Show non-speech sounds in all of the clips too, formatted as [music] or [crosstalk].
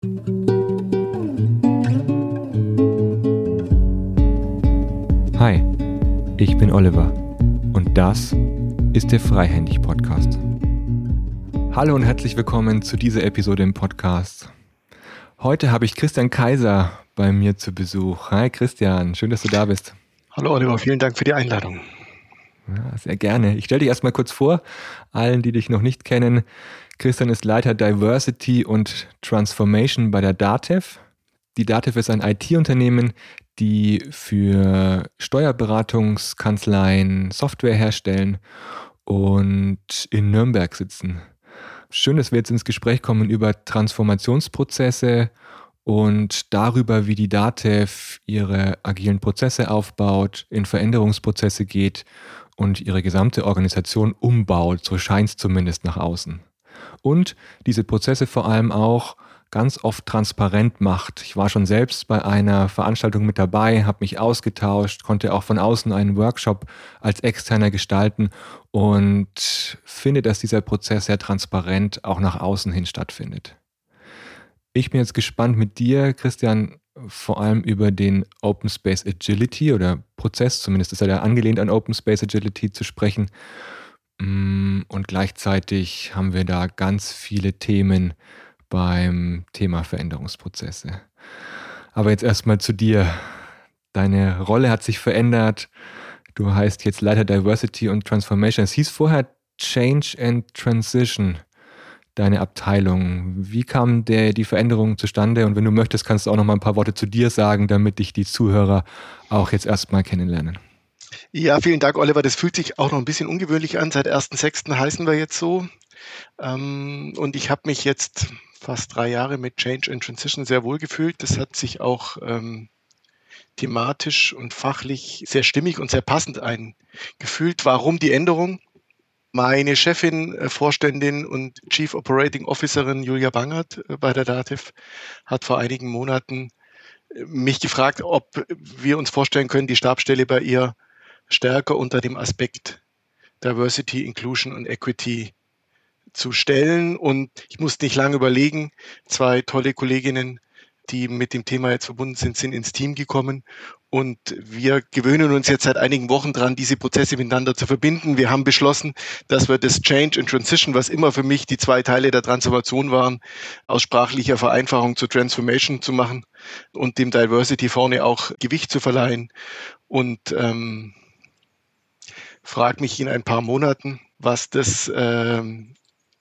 Hi, ich bin Oliver und das ist der Freihändig Podcast. Hallo und herzlich willkommen zu dieser Episode im Podcast. Heute habe ich Christian Kaiser bei mir zu Besuch. Hi Christian, schön, dass du da bist. Hallo Oliver, vielen Dank für die Einladung. Ja, sehr gerne. Ich stelle dich erstmal kurz vor, allen, die dich noch nicht kennen. Christian ist Leiter Diversity und Transformation bei der DATEV. Die DATEV ist ein IT-Unternehmen, die für Steuerberatungskanzleien Software herstellen und in Nürnberg sitzen. Schön, dass wir jetzt ins Gespräch kommen über Transformationsprozesse und darüber, wie die DATEV ihre agilen Prozesse aufbaut, in Veränderungsprozesse geht und ihre gesamte Organisation umbaut, so scheint es zumindest nach außen. Und diese Prozesse vor allem auch ganz oft transparent macht. Ich war schon selbst bei einer Veranstaltung mit dabei, habe mich ausgetauscht, konnte auch von außen einen Workshop als externer gestalten und finde, dass dieser Prozess sehr transparent auch nach außen hin stattfindet. Ich bin jetzt gespannt mit dir, Christian, vor allem über den Open Space Agility oder Prozess, zumindest ist er ja angelehnt an Open Space Agility zu sprechen. Mm, und gleichzeitig haben wir da ganz viele Themen beim Thema Veränderungsprozesse. Aber jetzt erstmal zu dir. Deine Rolle hat sich verändert. Du heißt jetzt Leiter Diversity und Transformation. Es hieß vorher Change and Transition deine Abteilung. Wie kam der, die Veränderung zustande? Und wenn du möchtest, kannst du auch noch mal ein paar Worte zu dir sagen, damit dich die Zuhörer auch jetzt erstmal kennenlernen. Ja, vielen Dank, Oliver. Das fühlt sich auch noch ein bisschen ungewöhnlich an. Seit 1.6. heißen wir jetzt so. Ähm, und ich habe mich jetzt fast drei Jahre mit Change and Transition sehr wohl gefühlt. Das hat sich auch ähm, thematisch und fachlich sehr stimmig und sehr passend eingefühlt. Warum die Änderung? Meine Chefin, äh, Vorständin und Chief Operating Officerin Julia Bangert äh, bei der DATEV hat vor einigen Monaten äh, mich gefragt, ob wir uns vorstellen können, die Stabstelle bei ihr stärker unter dem Aspekt Diversity, Inclusion und Equity zu stellen. Und ich musste nicht lange überlegen. Zwei tolle Kolleginnen die mit dem Thema jetzt verbunden sind, sind ins Team gekommen. Und wir gewöhnen uns jetzt seit einigen Wochen dran, diese Prozesse miteinander zu verbinden. Wir haben beschlossen, dass wir das Change and Transition, was immer für mich die zwei Teile der Transformation waren, aus sprachlicher Vereinfachung zur Transformation zu machen und dem Diversity vorne auch Gewicht zu verleihen. Und ähm, frag mich in ein paar Monaten, was das ähm,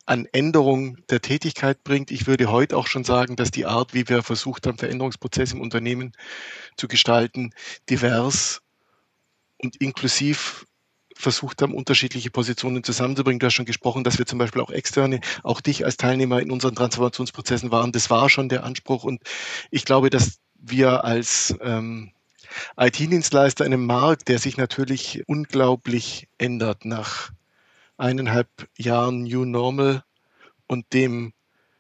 an Änderung der Tätigkeit bringt. Ich würde heute auch schon sagen, dass die Art, wie wir versucht haben, Veränderungsprozesse im Unternehmen zu gestalten, divers und inklusiv versucht haben, unterschiedliche Positionen zusammenzubringen. Du hast schon gesprochen, dass wir zum Beispiel auch externe, auch dich als Teilnehmer in unseren Transformationsprozessen waren. Das war schon der Anspruch. Und ich glaube, dass wir als ähm, IT-Dienstleister in einem Markt, der sich natürlich unglaublich ändert nach eineinhalb Jahren New Normal und dem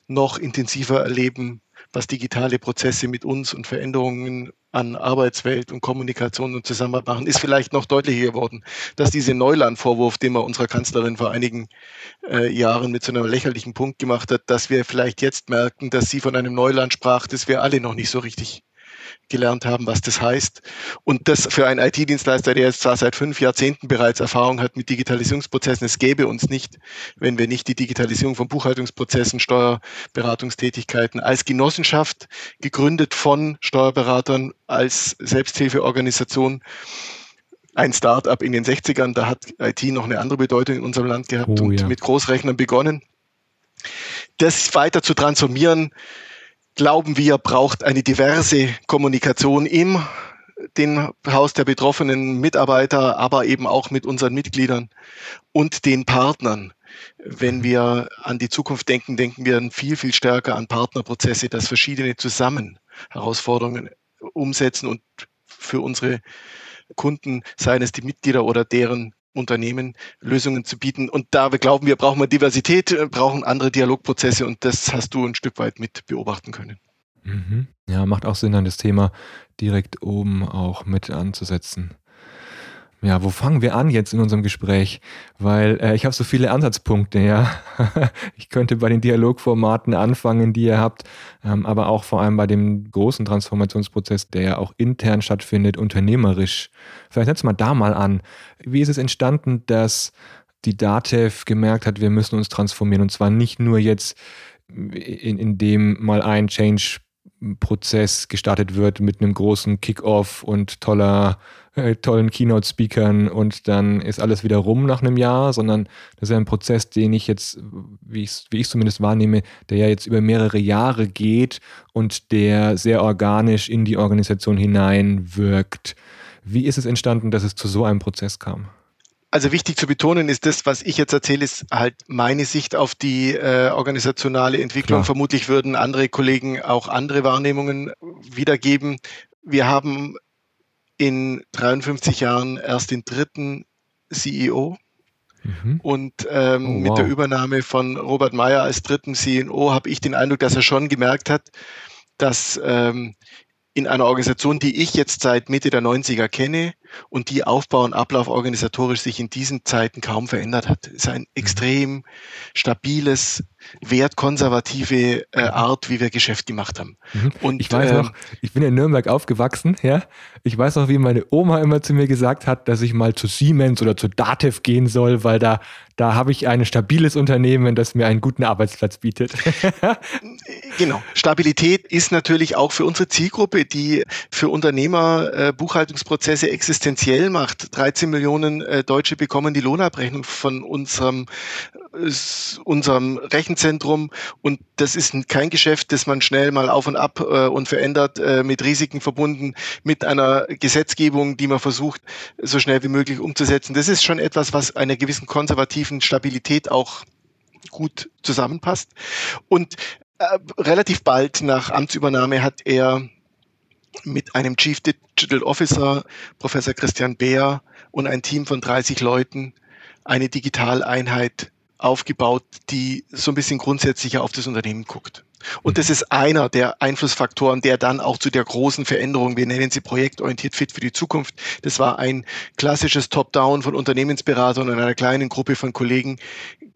noch intensiver erleben, was digitale Prozesse mit uns und Veränderungen an Arbeitswelt und Kommunikation und Zusammenarbeit machen, ist vielleicht noch deutlicher geworden, dass dieser Neuland-Vorwurf, den man unserer Kanzlerin vor einigen äh, Jahren mit so einem lächerlichen Punkt gemacht hat, dass wir vielleicht jetzt merken, dass sie von einem Neuland sprach, das wir alle noch nicht so richtig gelernt haben, was das heißt. Und das für einen IT-Dienstleister, der jetzt zwar seit fünf Jahrzehnten bereits Erfahrung hat mit Digitalisierungsprozessen, es gäbe uns nicht, wenn wir nicht die Digitalisierung von Buchhaltungsprozessen, Steuerberatungstätigkeiten als Genossenschaft, gegründet von Steuerberatern als Selbsthilfeorganisation, ein Start-up in den 60ern, da hat IT noch eine andere Bedeutung in unserem Land gehabt oh, und ja. mit Großrechnern begonnen. Das weiter zu transformieren, glauben wir, braucht eine diverse Kommunikation im den Haus der betroffenen Mitarbeiter, aber eben auch mit unseren Mitgliedern und den Partnern. Wenn wir an die Zukunft denken, denken wir viel, viel stärker an Partnerprozesse, dass verschiedene zusammen Herausforderungen umsetzen und für unsere Kunden, seien es die Mitglieder oder deren Unternehmen Lösungen zu bieten. Und da wir glauben wir, brauchen wir Diversität, äh, brauchen andere Dialogprozesse und das hast du ein Stück weit mit beobachten können. Mhm. Ja, macht auch Sinn, an das Thema direkt oben auch mit anzusetzen. Ja, wo fangen wir an jetzt in unserem Gespräch? Weil äh, ich habe so viele Ansatzpunkte, ja. [laughs] ich könnte bei den Dialogformaten anfangen, die ihr habt, ähm, aber auch vor allem bei dem großen Transformationsprozess, der ja auch intern stattfindet, unternehmerisch. Vielleicht setzen wir da mal an. Wie ist es entstanden, dass die DATEV gemerkt hat, wir müssen uns transformieren und zwar nicht nur jetzt in, in dem mal ein Change Prozess gestartet wird mit einem großen Kickoff und toller, äh, tollen Keynote-Speakern und dann ist alles wieder rum nach einem Jahr, sondern das ist ja ein Prozess, den ich jetzt, wie ich wie ich zumindest wahrnehme, der ja jetzt über mehrere Jahre geht und der sehr organisch in die Organisation hineinwirkt. Wie ist es entstanden, dass es zu so einem Prozess kam? Also wichtig zu betonen ist das, was ich jetzt erzähle, ist halt meine Sicht auf die äh, organisationale Entwicklung. Klar. Vermutlich würden andere Kollegen auch andere Wahrnehmungen wiedergeben. Wir haben in 53 Jahren erst den dritten CEO. Mhm. Und ähm, oh, wow. mit der Übernahme von Robert Meyer als dritten CEO habe ich den Eindruck, dass er schon gemerkt hat, dass ähm, in einer Organisation, die ich jetzt seit Mitte der 90er kenne und die Aufbau und Ablauf organisatorisch sich in diesen Zeiten kaum verändert hat. Es ist ein extrem stabiles, wertkonservative äh, Art, wie wir Geschäft gemacht haben. Mhm. Und ich weiß ähm, noch, ich bin in Nürnberg aufgewachsen, ja. Ich weiß noch, wie meine Oma immer zu mir gesagt hat, dass ich mal zu Siemens oder zu Datev gehen soll, weil da da habe ich ein stabiles Unternehmen, das mir einen guten Arbeitsplatz bietet. [laughs] genau. Stabilität ist natürlich auch für unsere Zielgruppe, die für Unternehmer äh, Buchhaltungsprozesse existenziell macht. 13 Millionen äh, Deutsche bekommen die Lohnabrechnung von unserem unserem Rechenzentrum und das ist kein Geschäft, das man schnell mal auf und ab äh, und verändert, äh, mit Risiken verbunden, mit einer Gesetzgebung, die man versucht, so schnell wie möglich umzusetzen. Das ist schon etwas, was einer gewissen konservativen Stabilität auch gut zusammenpasst. Und äh, relativ bald nach Amtsübernahme hat er mit einem Chief Digital Officer, Professor Christian Beer und ein Team von 30 Leuten eine Digitaleinheit aufgebaut, die so ein bisschen grundsätzlicher auf das Unternehmen guckt. Und das ist einer der Einflussfaktoren, der dann auch zu der großen Veränderung, wir nennen sie projektorientiert fit für die Zukunft. Das war ein klassisches Top-Down von Unternehmensberatern und einer kleinen Gruppe von Kollegen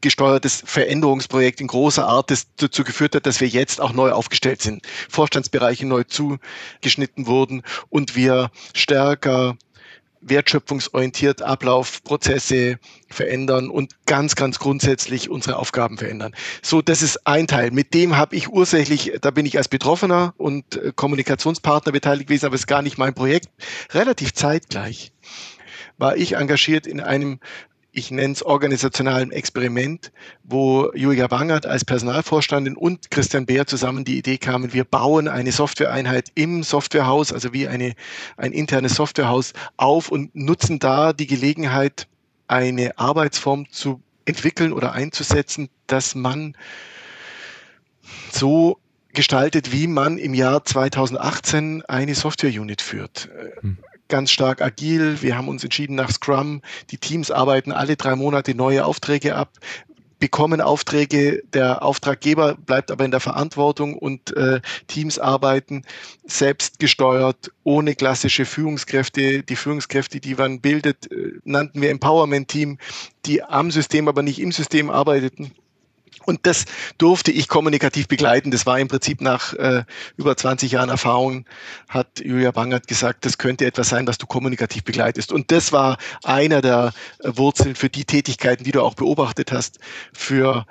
gesteuertes Veränderungsprojekt in großer Art, das dazu geführt hat, dass wir jetzt auch neu aufgestellt sind. Vorstandsbereiche neu zugeschnitten wurden und wir stärker wertschöpfungsorientiert Ablaufprozesse verändern und ganz, ganz grundsätzlich unsere Aufgaben verändern. So, das ist ein Teil. Mit dem habe ich ursächlich, da bin ich als Betroffener und äh, Kommunikationspartner beteiligt gewesen, aber es ist gar nicht mein Projekt. Relativ zeitgleich war ich engagiert in einem ich nenne es organisationalen Experiment, wo Julia Wangert als Personalvorstandin und Christian Beer zusammen die Idee kamen, wir bauen eine Softwareeinheit im Softwarehaus, also wie eine, ein internes Softwarehaus auf und nutzen da die Gelegenheit, eine Arbeitsform zu entwickeln oder einzusetzen, dass man so gestaltet, wie man im Jahr 2018 eine Software-Unit führt. Hm ganz stark agil. Wir haben uns entschieden nach Scrum. Die Teams arbeiten alle drei Monate neue Aufträge ab bekommen Aufträge, der Auftraggeber bleibt aber in der Verantwortung und äh, Teams arbeiten selbstgesteuert, ohne klassische Führungskräfte. Die Führungskräfte, die man bildet, äh, nannten wir Empowerment-Team, die am System, aber nicht im System arbeiteten. Und das durfte ich kommunikativ begleiten. Das war im Prinzip nach äh, über 20 Jahren Erfahrung, hat Julia Bangert gesagt, das könnte etwas sein, was du kommunikativ begleitest. Und das war einer der äh, Wurzeln für die Tätigkeiten, die du auch beobachtet hast, für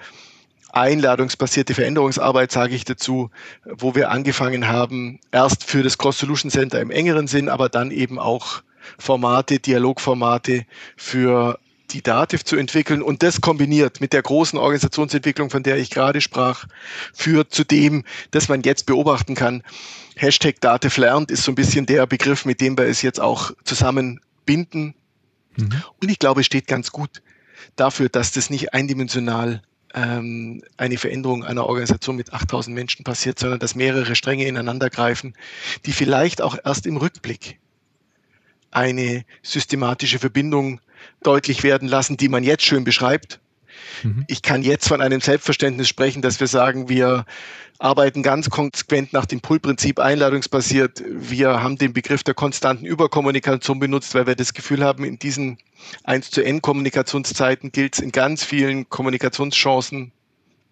einladungsbasierte Veränderungsarbeit, sage ich dazu, wo wir angefangen haben, erst für das Cross Solution Center im engeren Sinn, aber dann eben auch Formate, Dialogformate für die Dativ zu entwickeln und das kombiniert mit der großen Organisationsentwicklung, von der ich gerade sprach, führt zu dem, dass man jetzt beobachten kann. Hashtag Dativ lernt ist so ein bisschen der Begriff, mit dem wir es jetzt auch zusammenbinden. Mhm. Und ich glaube, es steht ganz gut dafür, dass das nicht eindimensional ähm, eine Veränderung einer Organisation mit 8000 Menschen passiert, sondern dass mehrere Stränge ineinander greifen, die vielleicht auch erst im Rückblick eine systematische Verbindung deutlich werden lassen, die man jetzt schön beschreibt, Mhm. Ich kann jetzt von einem Selbstverständnis sprechen, dass wir sagen, wir arbeiten ganz konsequent nach dem Pull-Prinzip einladungsbasiert. Wir haben den Begriff der konstanten Überkommunikation benutzt, weil wir das Gefühl haben, in diesen 1 zu N Kommunikationszeiten gilt es in ganz vielen Kommunikationschancen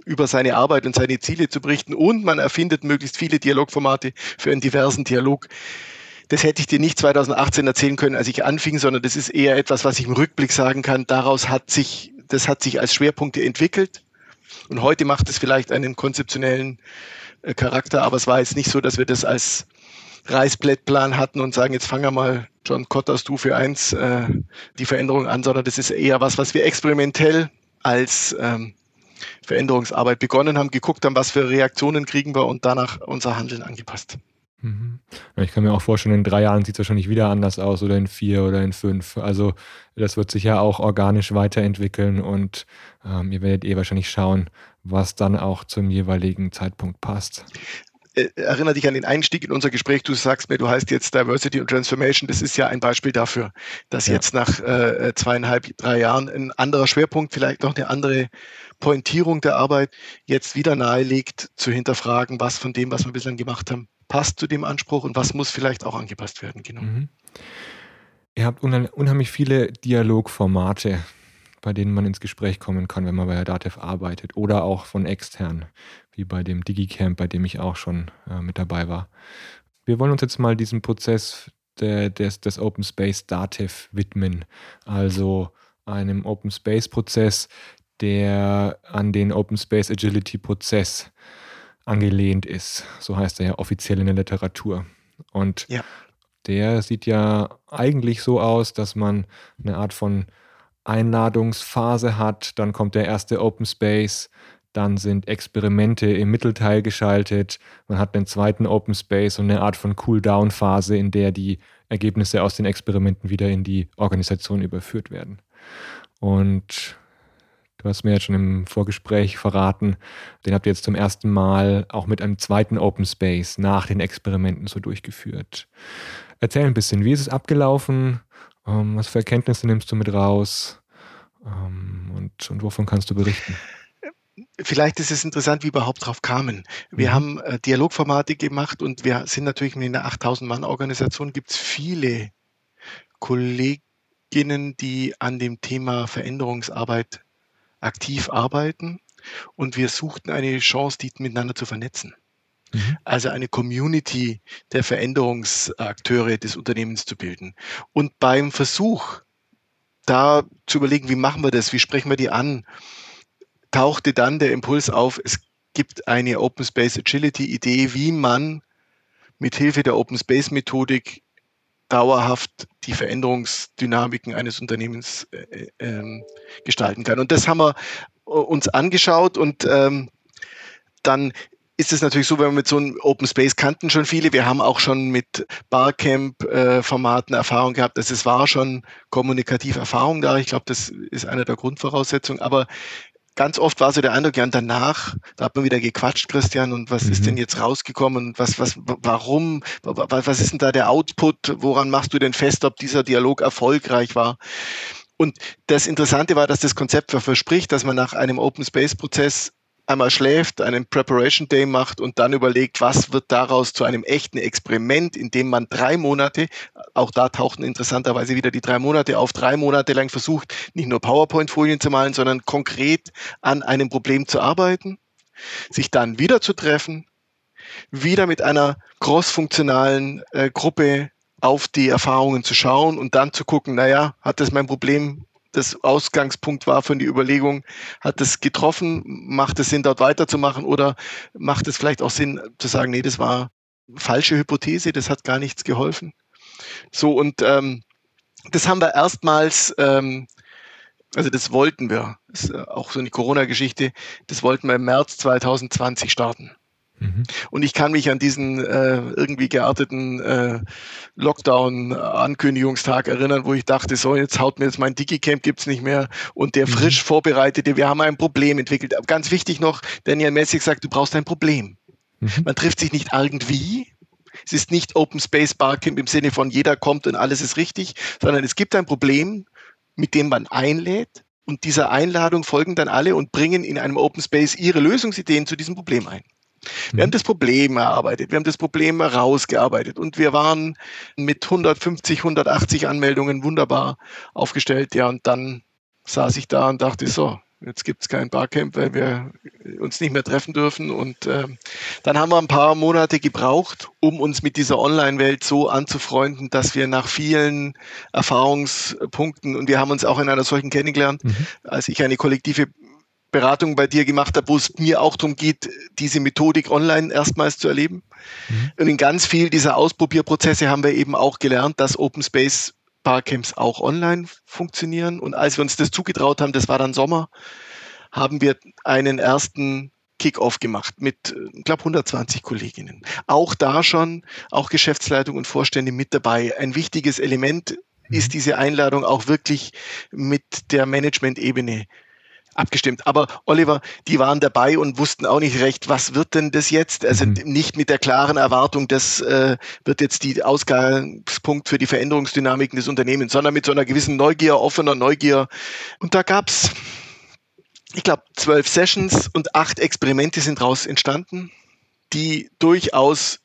über seine Arbeit und seine Ziele zu berichten und man erfindet möglichst viele Dialogformate für einen diversen Dialog. Das hätte ich dir nicht 2018 erzählen können, als ich anfing, sondern das ist eher etwas, was ich im Rückblick sagen kann. Daraus hat sich, das hat sich als Schwerpunkte entwickelt. Und heute macht es vielleicht einen konzeptionellen äh, Charakter, aber es war jetzt nicht so, dass wir das als Reißblättplan hatten und sagen, jetzt fangen wir mal John Cotter Stufe 1 äh, die Veränderung an, sondern das ist eher was, was wir experimentell als ähm, Veränderungsarbeit begonnen haben, geguckt haben, was für Reaktionen kriegen wir und danach unser Handeln angepasst. Mhm. Ich kann mir auch vorstellen, in drei Jahren sieht es wahrscheinlich wieder anders aus oder in vier oder in fünf. Also das wird sich ja auch organisch weiterentwickeln und ähm, ihr werdet eh wahrscheinlich schauen, was dann auch zum jeweiligen Zeitpunkt passt. Äh, erinnere dich an den Einstieg in unser Gespräch. Du sagst mir, du heißt jetzt Diversity und Transformation. Das ist ja ein Beispiel dafür, dass ja. jetzt nach äh, zweieinhalb, drei Jahren ein anderer Schwerpunkt, vielleicht noch eine andere Pointierung der Arbeit jetzt wieder nahelegt, zu hinterfragen, was von dem, was wir bislang gemacht haben, passt zu dem Anspruch und was muss vielleicht auch angepasst werden. Genau. Mhm. Ihr habt unheimlich viele Dialogformate, bei denen man ins Gespräch kommen kann, wenn man bei DATEV arbeitet oder auch von extern, wie bei dem DigiCamp, bei dem ich auch schon äh, mit dabei war. Wir wollen uns jetzt mal diesem Prozess der, des, des Open Space DATEV widmen, also einem Open Space Prozess, der an den Open Space Agility Prozess angelehnt ist. So heißt er ja offiziell in der Literatur. Und ja. der sieht ja eigentlich so aus, dass man eine Art von Einladungsphase hat, dann kommt der erste Open Space, dann sind Experimente im Mittelteil geschaltet, man hat einen zweiten Open Space und eine Art von Cool-Down-Phase, in der die Ergebnisse aus den Experimenten wieder in die Organisation überführt werden. Und Du hast mir jetzt schon im Vorgespräch verraten, den habt ihr jetzt zum ersten Mal auch mit einem zweiten Open Space nach den Experimenten so durchgeführt. Erzähl ein bisschen, wie ist es abgelaufen? Ähm, was für Erkenntnisse nimmst du mit raus? Ähm, und, und wovon kannst du berichten? Vielleicht ist es interessant, wie wir überhaupt drauf kamen. Wir mhm. haben äh, Dialogformate gemacht und wir sind natürlich in einer 8000 Mann Organisation gibt es viele Kolleginnen, die an dem Thema Veränderungsarbeit aktiv arbeiten und wir suchten eine Chance, die miteinander zu vernetzen. Mhm. Also eine Community der Veränderungsakteure des Unternehmens zu bilden. Und beim Versuch, da zu überlegen, wie machen wir das, wie sprechen wir die an, tauchte dann der Impuls auf, es gibt eine Open Space Agility Idee, wie man mit Hilfe der Open Space Methodik dauerhaft die Veränderungsdynamiken eines Unternehmens äh, äh, gestalten kann. Und das haben wir äh, uns angeschaut und ähm, dann ist es natürlich so, wenn wir mit so einem Open Space kannten schon viele. Wir haben auch schon mit Barcamp-Formaten äh, Erfahrung gehabt. Also es war schon kommunikative Erfahrung da. Ich glaube, das ist eine der Grundvoraussetzungen. Aber ganz oft war so der Eindruck, ja, und danach, da hat man wieder gequatscht, Christian, und was mhm. ist denn jetzt rausgekommen und was, was, warum, was ist denn da der Output, woran machst du denn fest, ob dieser Dialog erfolgreich war? Und das Interessante war, dass das Konzept verspricht, dass man nach einem Open Space Prozess einmal schläft, einen Preparation Day macht und dann überlegt, was wird daraus zu einem echten Experiment, in dem man drei Monate, auch da tauchten interessanterweise wieder die drei Monate auf, drei Monate lang versucht, nicht nur PowerPoint-Folien zu malen, sondern konkret an einem Problem zu arbeiten, sich dann wieder zu treffen, wieder mit einer crossfunktionalen äh, Gruppe auf die Erfahrungen zu schauen und dann zu gucken, naja, hat das mein Problem das Ausgangspunkt war von die Überlegung, hat es getroffen, macht es Sinn, dort weiterzumachen oder macht es vielleicht auch Sinn zu sagen, nee, das war falsche Hypothese, das hat gar nichts geholfen. So, und ähm, das haben wir erstmals, ähm, also das wollten wir, das ist auch so eine Corona-Geschichte, das wollten wir im März 2020 starten. Mhm. Und ich kann mich an diesen äh, irgendwie gearteten äh, Lockdown-Ankündigungstag erinnern, wo ich dachte, so, jetzt haut mir jetzt mein Digicamp gibt's nicht mehr und der mhm. frisch vorbereitete, wir haben ein Problem entwickelt. Ganz wichtig noch, Daniel Messig sagt, du brauchst ein Problem. Mhm. Man trifft sich nicht irgendwie, es ist nicht Open Space Barcamp im Sinne von jeder kommt und alles ist richtig, sondern es gibt ein Problem, mit dem man einlädt, Und dieser Einladung folgen dann alle und bringen in einem Open Space ihre Lösungsideen zu diesem Problem ein. Wir haben mhm. das Problem erarbeitet, wir haben das Problem herausgearbeitet und wir waren mit 150, 180 Anmeldungen wunderbar aufgestellt. Ja, und dann saß ich da und dachte so, Jetzt gibt es kein Barcamp, weil wir uns nicht mehr treffen dürfen. Und äh, dann haben wir ein paar Monate gebraucht, um uns mit dieser Online-Welt so anzufreunden, dass wir nach vielen Erfahrungspunkten, und wir haben uns auch in einer solchen kennengelernt, mhm. als ich eine kollektive Beratung bei dir gemacht habe, wo es mir auch darum geht, diese Methodik online erstmals zu erleben. Mhm. Und in ganz viel dieser Ausprobierprozesse haben wir eben auch gelernt, dass Open Space Barcamps auch online funktionieren. Und als wir uns das zugetraut haben, das war dann Sommer, haben wir einen ersten Kick-off gemacht mit, ich glaube, 120 Kolleginnen. Auch da schon, auch Geschäftsleitung und Vorstände mit dabei. Ein wichtiges Element ist mhm. diese Einladung auch wirklich mit der Management-Ebene abgestimmt. Aber Oliver, die waren dabei und wussten auch nicht recht, was wird denn das jetzt? Also mhm. nicht mit der klaren Erwartung, das äh, wird jetzt die Ausgangspunkt für die Veränderungsdynamiken des Unternehmens, sondern mit so einer gewissen Neugier, offener Neugier. Und da gab's ich glaube, zwölf Sessions und acht Experimente sind daraus entstanden, die durchaus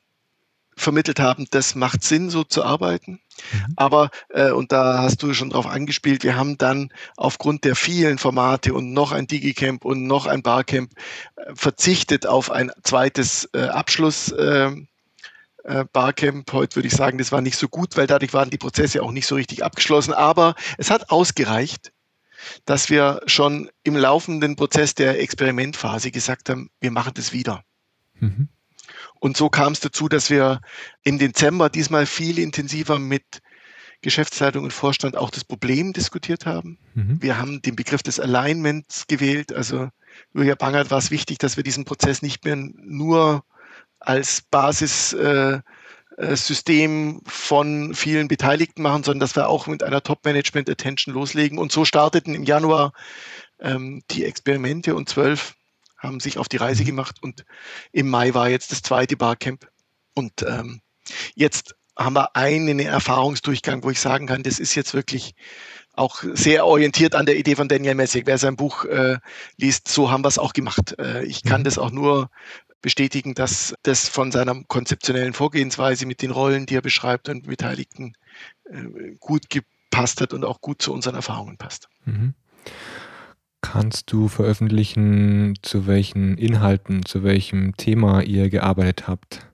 vermittelt haben, das macht Sinn, so zu arbeiten. Mhm. Aber, äh, und da hast du schon drauf angespielt, wir haben dann aufgrund der vielen Formate und noch ein Digicamp und noch ein Barcamp äh, verzichtet auf ein zweites äh, Abschluss. Äh, äh, Barcamp. Heute würde ich sagen, das war nicht so gut, weil dadurch waren die Prozesse auch nicht so richtig abgeschlossen. Aber es hat ausgereicht, dass wir schon im laufenden Prozess der Experimentphase gesagt haben, wir machen das wieder. Mhm. Und so kam es dazu, dass wir im Dezember diesmal viel intensiver mit Geschäftsleitung und Vorstand auch das Problem diskutiert haben. Mhm. Wir haben den Begriff des Alignments gewählt. Also Julia Bangert war es wichtig, dass wir diesen Prozess nicht mehr nur als Basissystem äh, äh von vielen Beteiligten machen, sondern dass wir auch mit einer Top-Management-Attention loslegen. Und so starteten im Januar ähm, die Experimente und zwölf haben sich auf die Reise mhm. gemacht und im Mai war jetzt das zweite Barcamp. Und ähm, jetzt haben wir einen Erfahrungsdurchgang, wo ich sagen kann, das ist jetzt wirklich auch sehr orientiert an der Idee von Daniel Messig. Wer sein Buch äh, liest, so haben wir es auch gemacht. Äh, ich kann mhm. das auch nur bestätigen, dass das von seiner konzeptionellen Vorgehensweise mit den Rollen, die er beschreibt und Beteiligten äh, gut gepasst hat und auch gut zu unseren Erfahrungen passt. Mhm. Kannst du veröffentlichen, zu welchen Inhalten, zu welchem Thema ihr gearbeitet habt?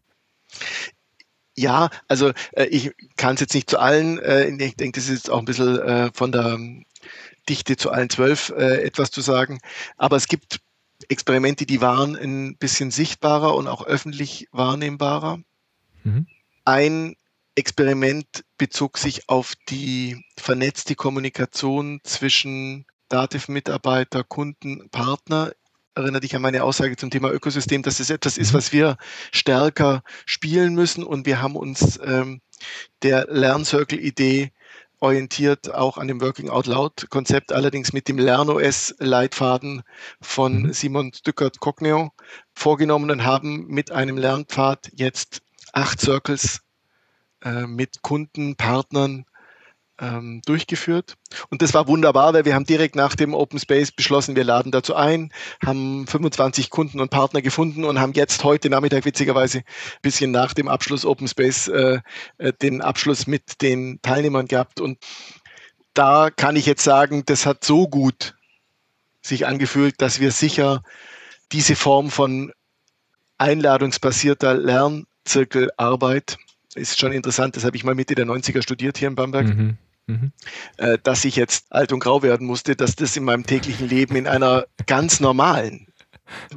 Ja, also äh, ich kann es jetzt nicht zu allen, äh, ich denke, das ist jetzt auch ein bisschen äh, von der Dichte zu allen zwölf äh, etwas zu sagen, aber es gibt Experimente, die waren ein bisschen sichtbarer und auch öffentlich wahrnehmbarer. Mhm. Ein Experiment bezog sich auf die vernetzte Kommunikation zwischen Dativ-Mitarbeiter, Kunden, Partner. Erinnere dich an meine Aussage zum Thema Ökosystem, dass es etwas ist, mhm. was wir stärker spielen müssen. Und wir haben uns ähm, der Lerncircle-Idee orientiert auch an dem Working Out Loud Konzept, allerdings mit dem LernOS Leitfaden von mhm. Simon Stückert Cogneo vorgenommen und haben mit einem Lernpfad jetzt acht Circles äh, mit Kunden, Partnern, ähm, durchgeführt. Und das war wunderbar, weil wir haben direkt nach dem Open Space beschlossen, wir laden dazu ein, haben 25 Kunden und Partner gefunden und haben jetzt heute Nachmittag witzigerweise ein bisschen nach dem Abschluss Open Space äh, äh, den Abschluss mit den Teilnehmern gehabt. Und da kann ich jetzt sagen, das hat so gut sich angefühlt, dass wir sicher diese Form von einladungsbasierter Lernzirkelarbeit ist schon interessant, das habe ich mal Mitte der 90er studiert hier in Bamberg. Mhm. Mhm. Äh, dass ich jetzt alt und grau werden musste, dass das in meinem täglichen Leben in einer ganz normalen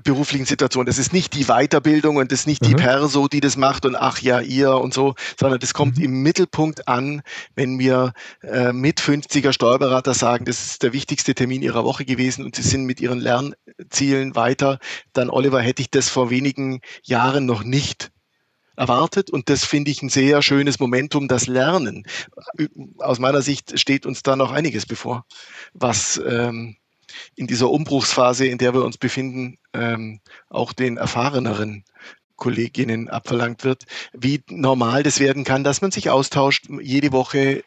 beruflichen Situation. Das ist nicht die Weiterbildung und das ist nicht mhm. die Perso, die das macht und ach ja, ihr und so, sondern das kommt mhm. im Mittelpunkt an, wenn mir äh, mit 50er Steuerberater sagen, das ist der wichtigste Termin ihrer Woche gewesen und sie sind mit ihren Lernzielen weiter, dann Oliver hätte ich das vor wenigen Jahren noch nicht erwartet und das finde ich ein sehr schönes Momentum, das Lernen. Aus meiner Sicht steht uns da noch einiges bevor, was ähm, in dieser Umbruchsphase, in der wir uns befinden, ähm, auch den erfahreneren Kolleginnen abverlangt wird, wie normal das werden kann, dass man sich austauscht jede Woche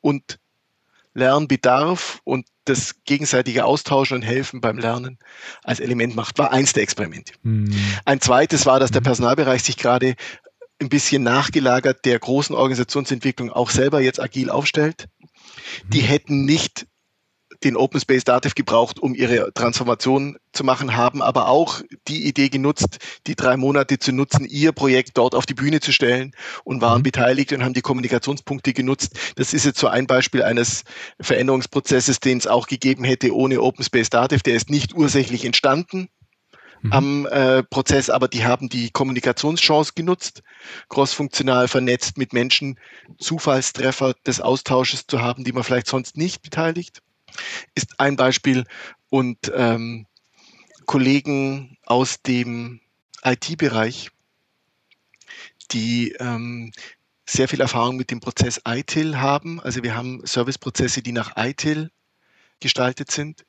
und Lernbedarf und das gegenseitige Austauschen und Helfen beim Lernen als Element macht, war eins der Experimente. Mhm. Ein zweites war, dass der hm. Personalbereich sich gerade ein bisschen nachgelagert der großen Organisationsentwicklung auch selber jetzt agil aufstellt. Die hm. hätten nicht den Open Space Dativ gebraucht, um ihre Transformation zu machen, haben aber auch die Idee genutzt, die drei Monate zu nutzen, ihr Projekt dort auf die Bühne zu stellen und waren mhm. beteiligt und haben die Kommunikationspunkte genutzt. Das ist jetzt so ein Beispiel eines Veränderungsprozesses, den es auch gegeben hätte ohne Open Space Dativ. Der ist nicht ursächlich entstanden mhm. am äh, Prozess, aber die haben die Kommunikationschance genutzt, crossfunktional vernetzt mit Menschen, Zufallstreffer des Austausches zu haben, die man vielleicht sonst nicht beteiligt ist ein Beispiel. Und ähm, Kollegen aus dem IT-Bereich, die ähm, sehr viel Erfahrung mit dem Prozess ITIL haben. Also wir haben Serviceprozesse, die nach ITIL gestaltet sind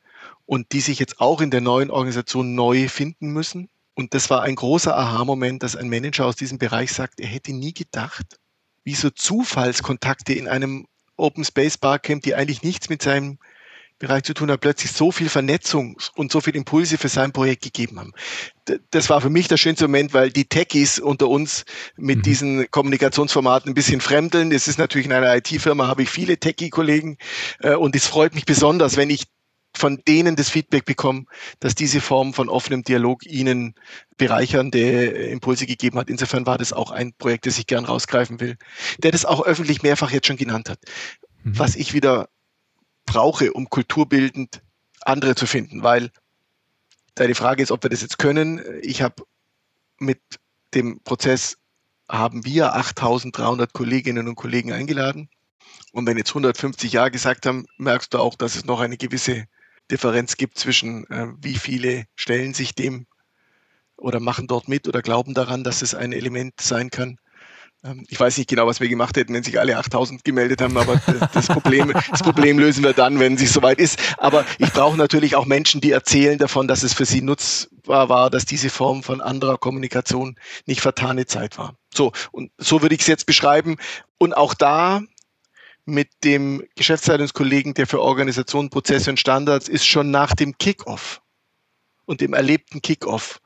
und die sich jetzt auch in der neuen Organisation neu finden müssen. Und das war ein großer Aha-Moment, dass ein Manager aus diesem Bereich sagt, er hätte nie gedacht, wie so Zufallskontakte in einem Open Space Barcamp, die eigentlich nichts mit seinem Bereich zu tun hat, plötzlich so viel Vernetzung und so viel Impulse für sein Projekt gegeben haben. Das war für mich der schönste Moment, weil die Techies unter uns mit mhm. diesen Kommunikationsformaten ein bisschen fremdeln. Es ist natürlich in einer IT-Firma, habe ich viele Techie-Kollegen äh, und es freut mich besonders, wenn ich von denen das Feedback bekomme, dass diese Form von offenem Dialog ihnen bereichernde Impulse gegeben hat. Insofern war das auch ein Projekt, das ich gern rausgreifen will, der das auch öffentlich mehrfach jetzt schon genannt hat. Mhm. Was ich wieder brauche, um kulturbildend andere zu finden, weil deine Frage ist, ob wir das jetzt können. Ich habe mit dem Prozess haben wir 8300 Kolleginnen und Kollegen eingeladen. Und wenn jetzt 150 Ja gesagt haben, merkst du auch, dass es noch eine gewisse Differenz gibt zwischen, äh, wie viele stellen sich dem oder machen dort mit oder glauben daran, dass es ein Element sein kann. Ähm, ich weiß nicht genau, was wir gemacht hätten, wenn sich alle 8000 gemeldet haben, aber das Problem, das Problem lösen wir dann, wenn es soweit ist. Aber ich brauche natürlich auch Menschen, die erzählen davon, dass es für sie nutzbar war, dass diese Form von anderer Kommunikation nicht vertane Zeit war. So, und so würde ich es jetzt beschreiben. Und auch da mit dem Geschäftsleitungskollegen, der für Organisation, Prozesse und Standards ist schon nach dem Kickoff und dem erlebten Kickoff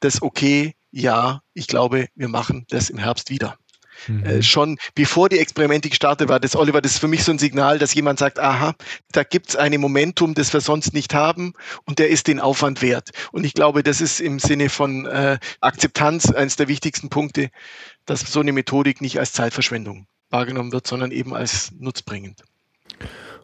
das okay, ja, ich glaube, wir machen das im Herbst wieder. Mhm. Äh, schon bevor die Experimente gestartet war, das Oliver, das ist für mich so ein Signal, dass jemand sagt, aha, da gibt es ein Momentum, das wir sonst nicht haben und der ist den Aufwand wert. Und ich glaube, das ist im Sinne von äh, Akzeptanz eines der wichtigsten Punkte, dass so eine Methodik nicht als Zeitverschwendung wahrgenommen wird, sondern eben als nutzbringend.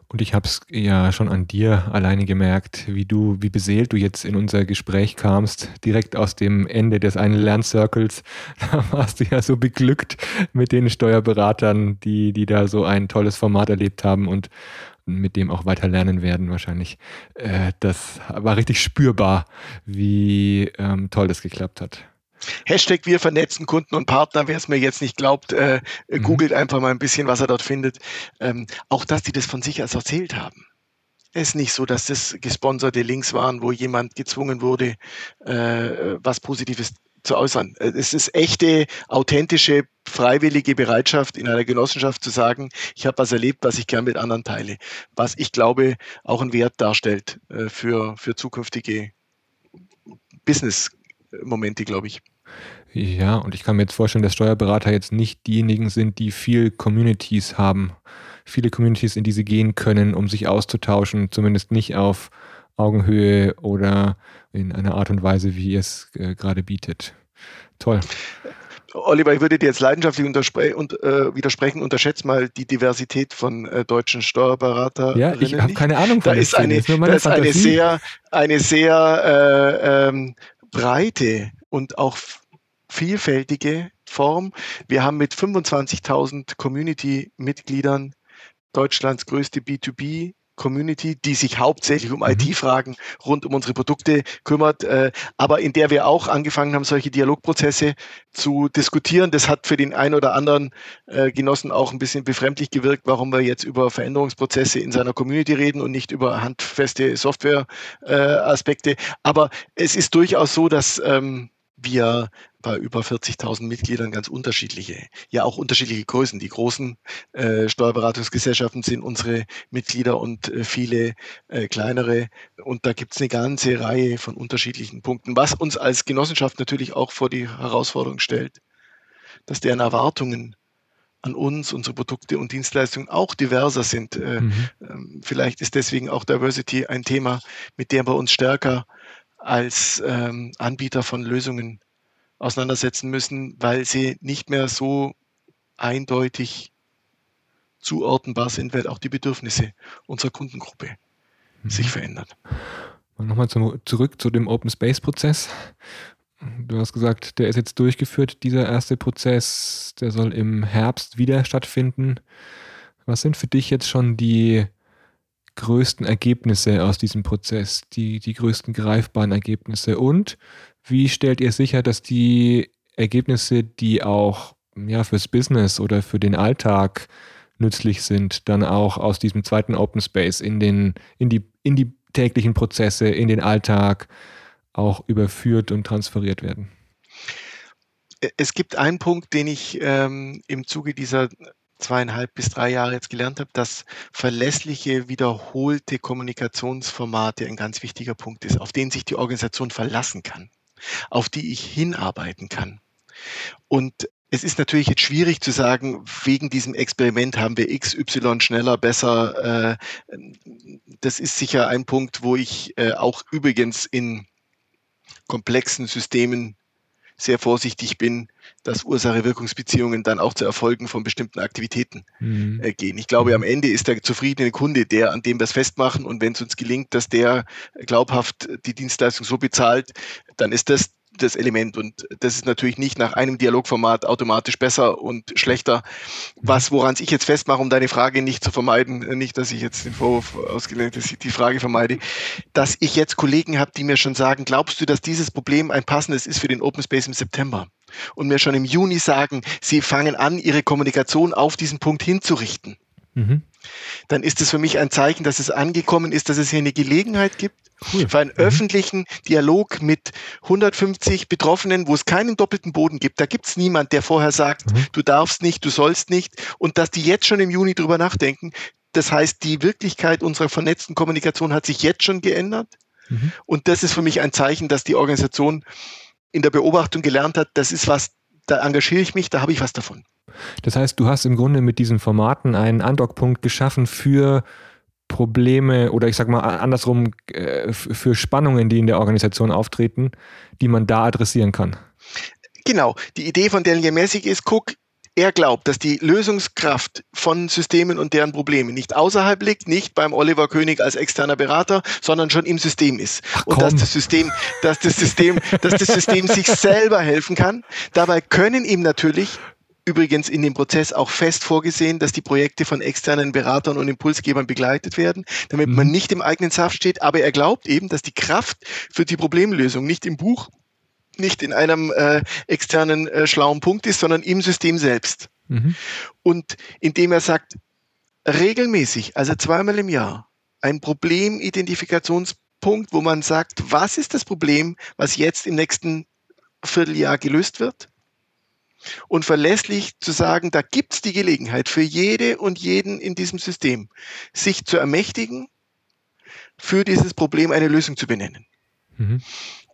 Und ich habe es ja schon an dir alleine gemerkt, wie du, wie beseelt du jetzt in unser Gespräch kamst, direkt aus dem Ende des einen Lerncircles. [laughs] Da warst du ja so beglückt mit den Steuerberatern, die, die da so ein tolles Format erlebt haben und mit dem auch weiter lernen werden wahrscheinlich. Äh, das war richtig spürbar, wie ähm, toll das geklappt hat. Hashtag wir vernetzen Kunden und Partner. Wer es mir jetzt nicht glaubt, äh, mhm. googelt einfach mal ein bisschen, was er dort findet. Ähm, auch, dass die das von sich aus erzählt haben. Es ist nicht so, dass das gesponserte Links waren, wo jemand gezwungen wurde, äh, was Positives zu äußern. Äh, es ist echte, authentische, freiwillige Bereitschaft in einer Genossenschaft zu sagen, ich habe was erlebt, was ich gern mit anderen teile. Was ich glaube, auch einen Wert darstellt äh, für, für zukünftige Business-Momente, glaube ich. Ja, und ich kann mir jetzt vorstellen, dass Steuerberater jetzt nicht diejenigen sind, die viel Communities haben. Viele Communities, in die sie gehen können, um sich auszutauschen, zumindest nicht auf Augenhöhe oder in einer Art und Weise, wie ihr es äh, gerade bietet. Toll. Oliver, ich würde dir jetzt leidenschaftlich und, äh, widersprechen. Unterschätzt mal die Diversität von äh, deutschen Steuerberatern. Ja, ich habe keine Ahnung von da ist eine, da ist eine sehr, eine sehr äh, ähm, breite und auch vielfältige Form. Wir haben mit 25.000 Community-Mitgliedern Deutschlands größte B2B Community, die sich hauptsächlich um mhm. IT-Fragen rund um unsere Produkte kümmert, äh, aber in der wir auch angefangen haben, solche Dialogprozesse zu diskutieren. Das hat für den einen oder anderen äh, Genossen auch ein bisschen befremdlich gewirkt, warum wir jetzt über Veränderungsprozesse in seiner Community reden und nicht über handfeste Software-Aspekte. Äh, aber es ist durchaus so, dass ähm, wir bei über 40.000 Mitgliedern ganz unterschiedliche, ja auch unterschiedliche Größen. Die großen äh, Steuerberatungsgesellschaften sind unsere Mitglieder und äh, viele äh, kleinere. Und da gibt es eine ganze Reihe von unterschiedlichen Punkten, was uns als Genossenschaft natürlich auch vor die Herausforderung stellt, dass deren Erwartungen an uns, unsere Produkte und Dienstleistungen auch diverser sind. Äh, mhm. Ähm, vielleicht ist deswegen auch Diversity ein Thema, mit dem wir uns stärker als ähm, Anbieter von Lösungen auseinandersetzen müssen, weil sie nicht mehr so eindeutig zuordnenbar sind, weil auch die Bedürfnisse unserer Kundengruppe mhm. sich verändern. Nochmal zum, zurück zu dem Open Space Prozess. Du hast gesagt, der ist jetzt durchgeführt, dieser erste Prozess, der soll im Herbst wieder stattfinden. Was sind für dich jetzt schon die größten Ergebnisse aus diesem Prozess, die, die größten greifbaren Ergebnisse? Und wie stellt ihr sicher, dass die Ergebnisse, die auch ja, fürs Business oder für den Alltag nützlich sind, dann auch aus diesem zweiten Open Space in, den, in, die, in die täglichen Prozesse, in den Alltag auch überführt und transferiert werden? Es gibt einen Punkt, den ich ähm, im Zuge dieser zweieinhalb bis drei Jahre jetzt gelernt habe, dass verlässliche, wiederholte Kommunikationsformate ein ganz wichtiger Punkt ist, auf den sich die Organisation verlassen kann, auf die ich hinarbeiten kann. Und es ist natürlich jetzt schwierig zu sagen, wegen diesem Experiment haben wir X, Y schneller, besser. Äh, das ist sicher ein Punkt, wo ich äh, auch übrigens in komplexen Systemen sehr vorsichtig bin, dass Ursache-Wirkungsbeziehungen dann auch zu Erfolgen von bestimmten Aktivitäten mhm. äh, gehen. Ich glaube, am Ende ist der zufriedene Kunde der, an dem wir es festmachen. Und wenn es uns gelingt, dass der glaubhaft die Dienstleistung so bezahlt, dann ist das das Element. Und das ist natürlich nicht nach einem Dialogformat automatisch besser und schlechter. Was, woran ich jetzt festmache, um deine Frage nicht zu vermeiden, nicht, dass ich jetzt den Vorwurf ausgelegt, dass ich die Frage vermeide, dass ich jetzt Kollegen habe, die mir schon sagen, glaubst du, dass dieses Problem ein passendes ist für den Open Space im September? Und mir schon im Juni sagen, sie fangen an, ihre Kommunikation auf diesen Punkt hinzurichten. Mhm dann ist es für mich ein Zeichen, dass es angekommen ist, dass es hier eine Gelegenheit gibt cool. für einen mhm. öffentlichen Dialog mit 150 Betroffenen, wo es keinen doppelten Boden gibt. Da gibt es niemand, der vorher sagt, mhm. du darfst nicht, du sollst nicht. Und dass die jetzt schon im Juni drüber nachdenken. Das heißt, die Wirklichkeit unserer vernetzten Kommunikation hat sich jetzt schon geändert. Mhm. Und das ist für mich ein Zeichen, dass die Organisation in der Beobachtung gelernt hat, das ist was, da engagiere ich mich, da habe ich was davon. Das heißt, du hast im Grunde mit diesen Formaten einen Andockpunkt geschaffen für Probleme oder ich sag mal andersrum äh, für Spannungen, die in der Organisation auftreten, die man da adressieren kann. Genau. Die Idee von Daniel Messig ist, guck, er glaubt, dass die Lösungskraft von Systemen und deren Problemen nicht außerhalb liegt, nicht beim Oliver König als externer Berater, sondern schon im System ist. Ach, und dass das System, dass das System, dass das System [laughs] sich selber helfen kann. Dabei können ihm natürlich übrigens in dem Prozess auch fest vorgesehen, dass die Projekte von externen Beratern und Impulsgebern begleitet werden, damit mhm. man nicht im eigenen Saft steht. Aber er glaubt eben, dass die Kraft für die Problemlösung nicht im Buch, nicht in einem äh, externen äh, schlauen Punkt ist, sondern im System selbst. Mhm. Und indem er sagt, regelmäßig, also zweimal im Jahr, ein Problemidentifiktionspunkt, wo man sagt, was ist das Problem, was jetzt im nächsten Vierteljahr gelöst wird? Und verlässlich zu sagen, da gibt es die Gelegenheit für jede und jeden in diesem System, sich zu ermächtigen, für dieses Problem eine Lösung zu benennen. Mhm.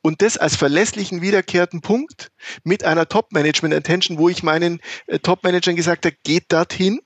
Und das als verlässlichen, wiederkehrten Punkt mit einer Top-Management-Attention, wo ich meinen äh, Top-Managern gesagt habe, geht dorthin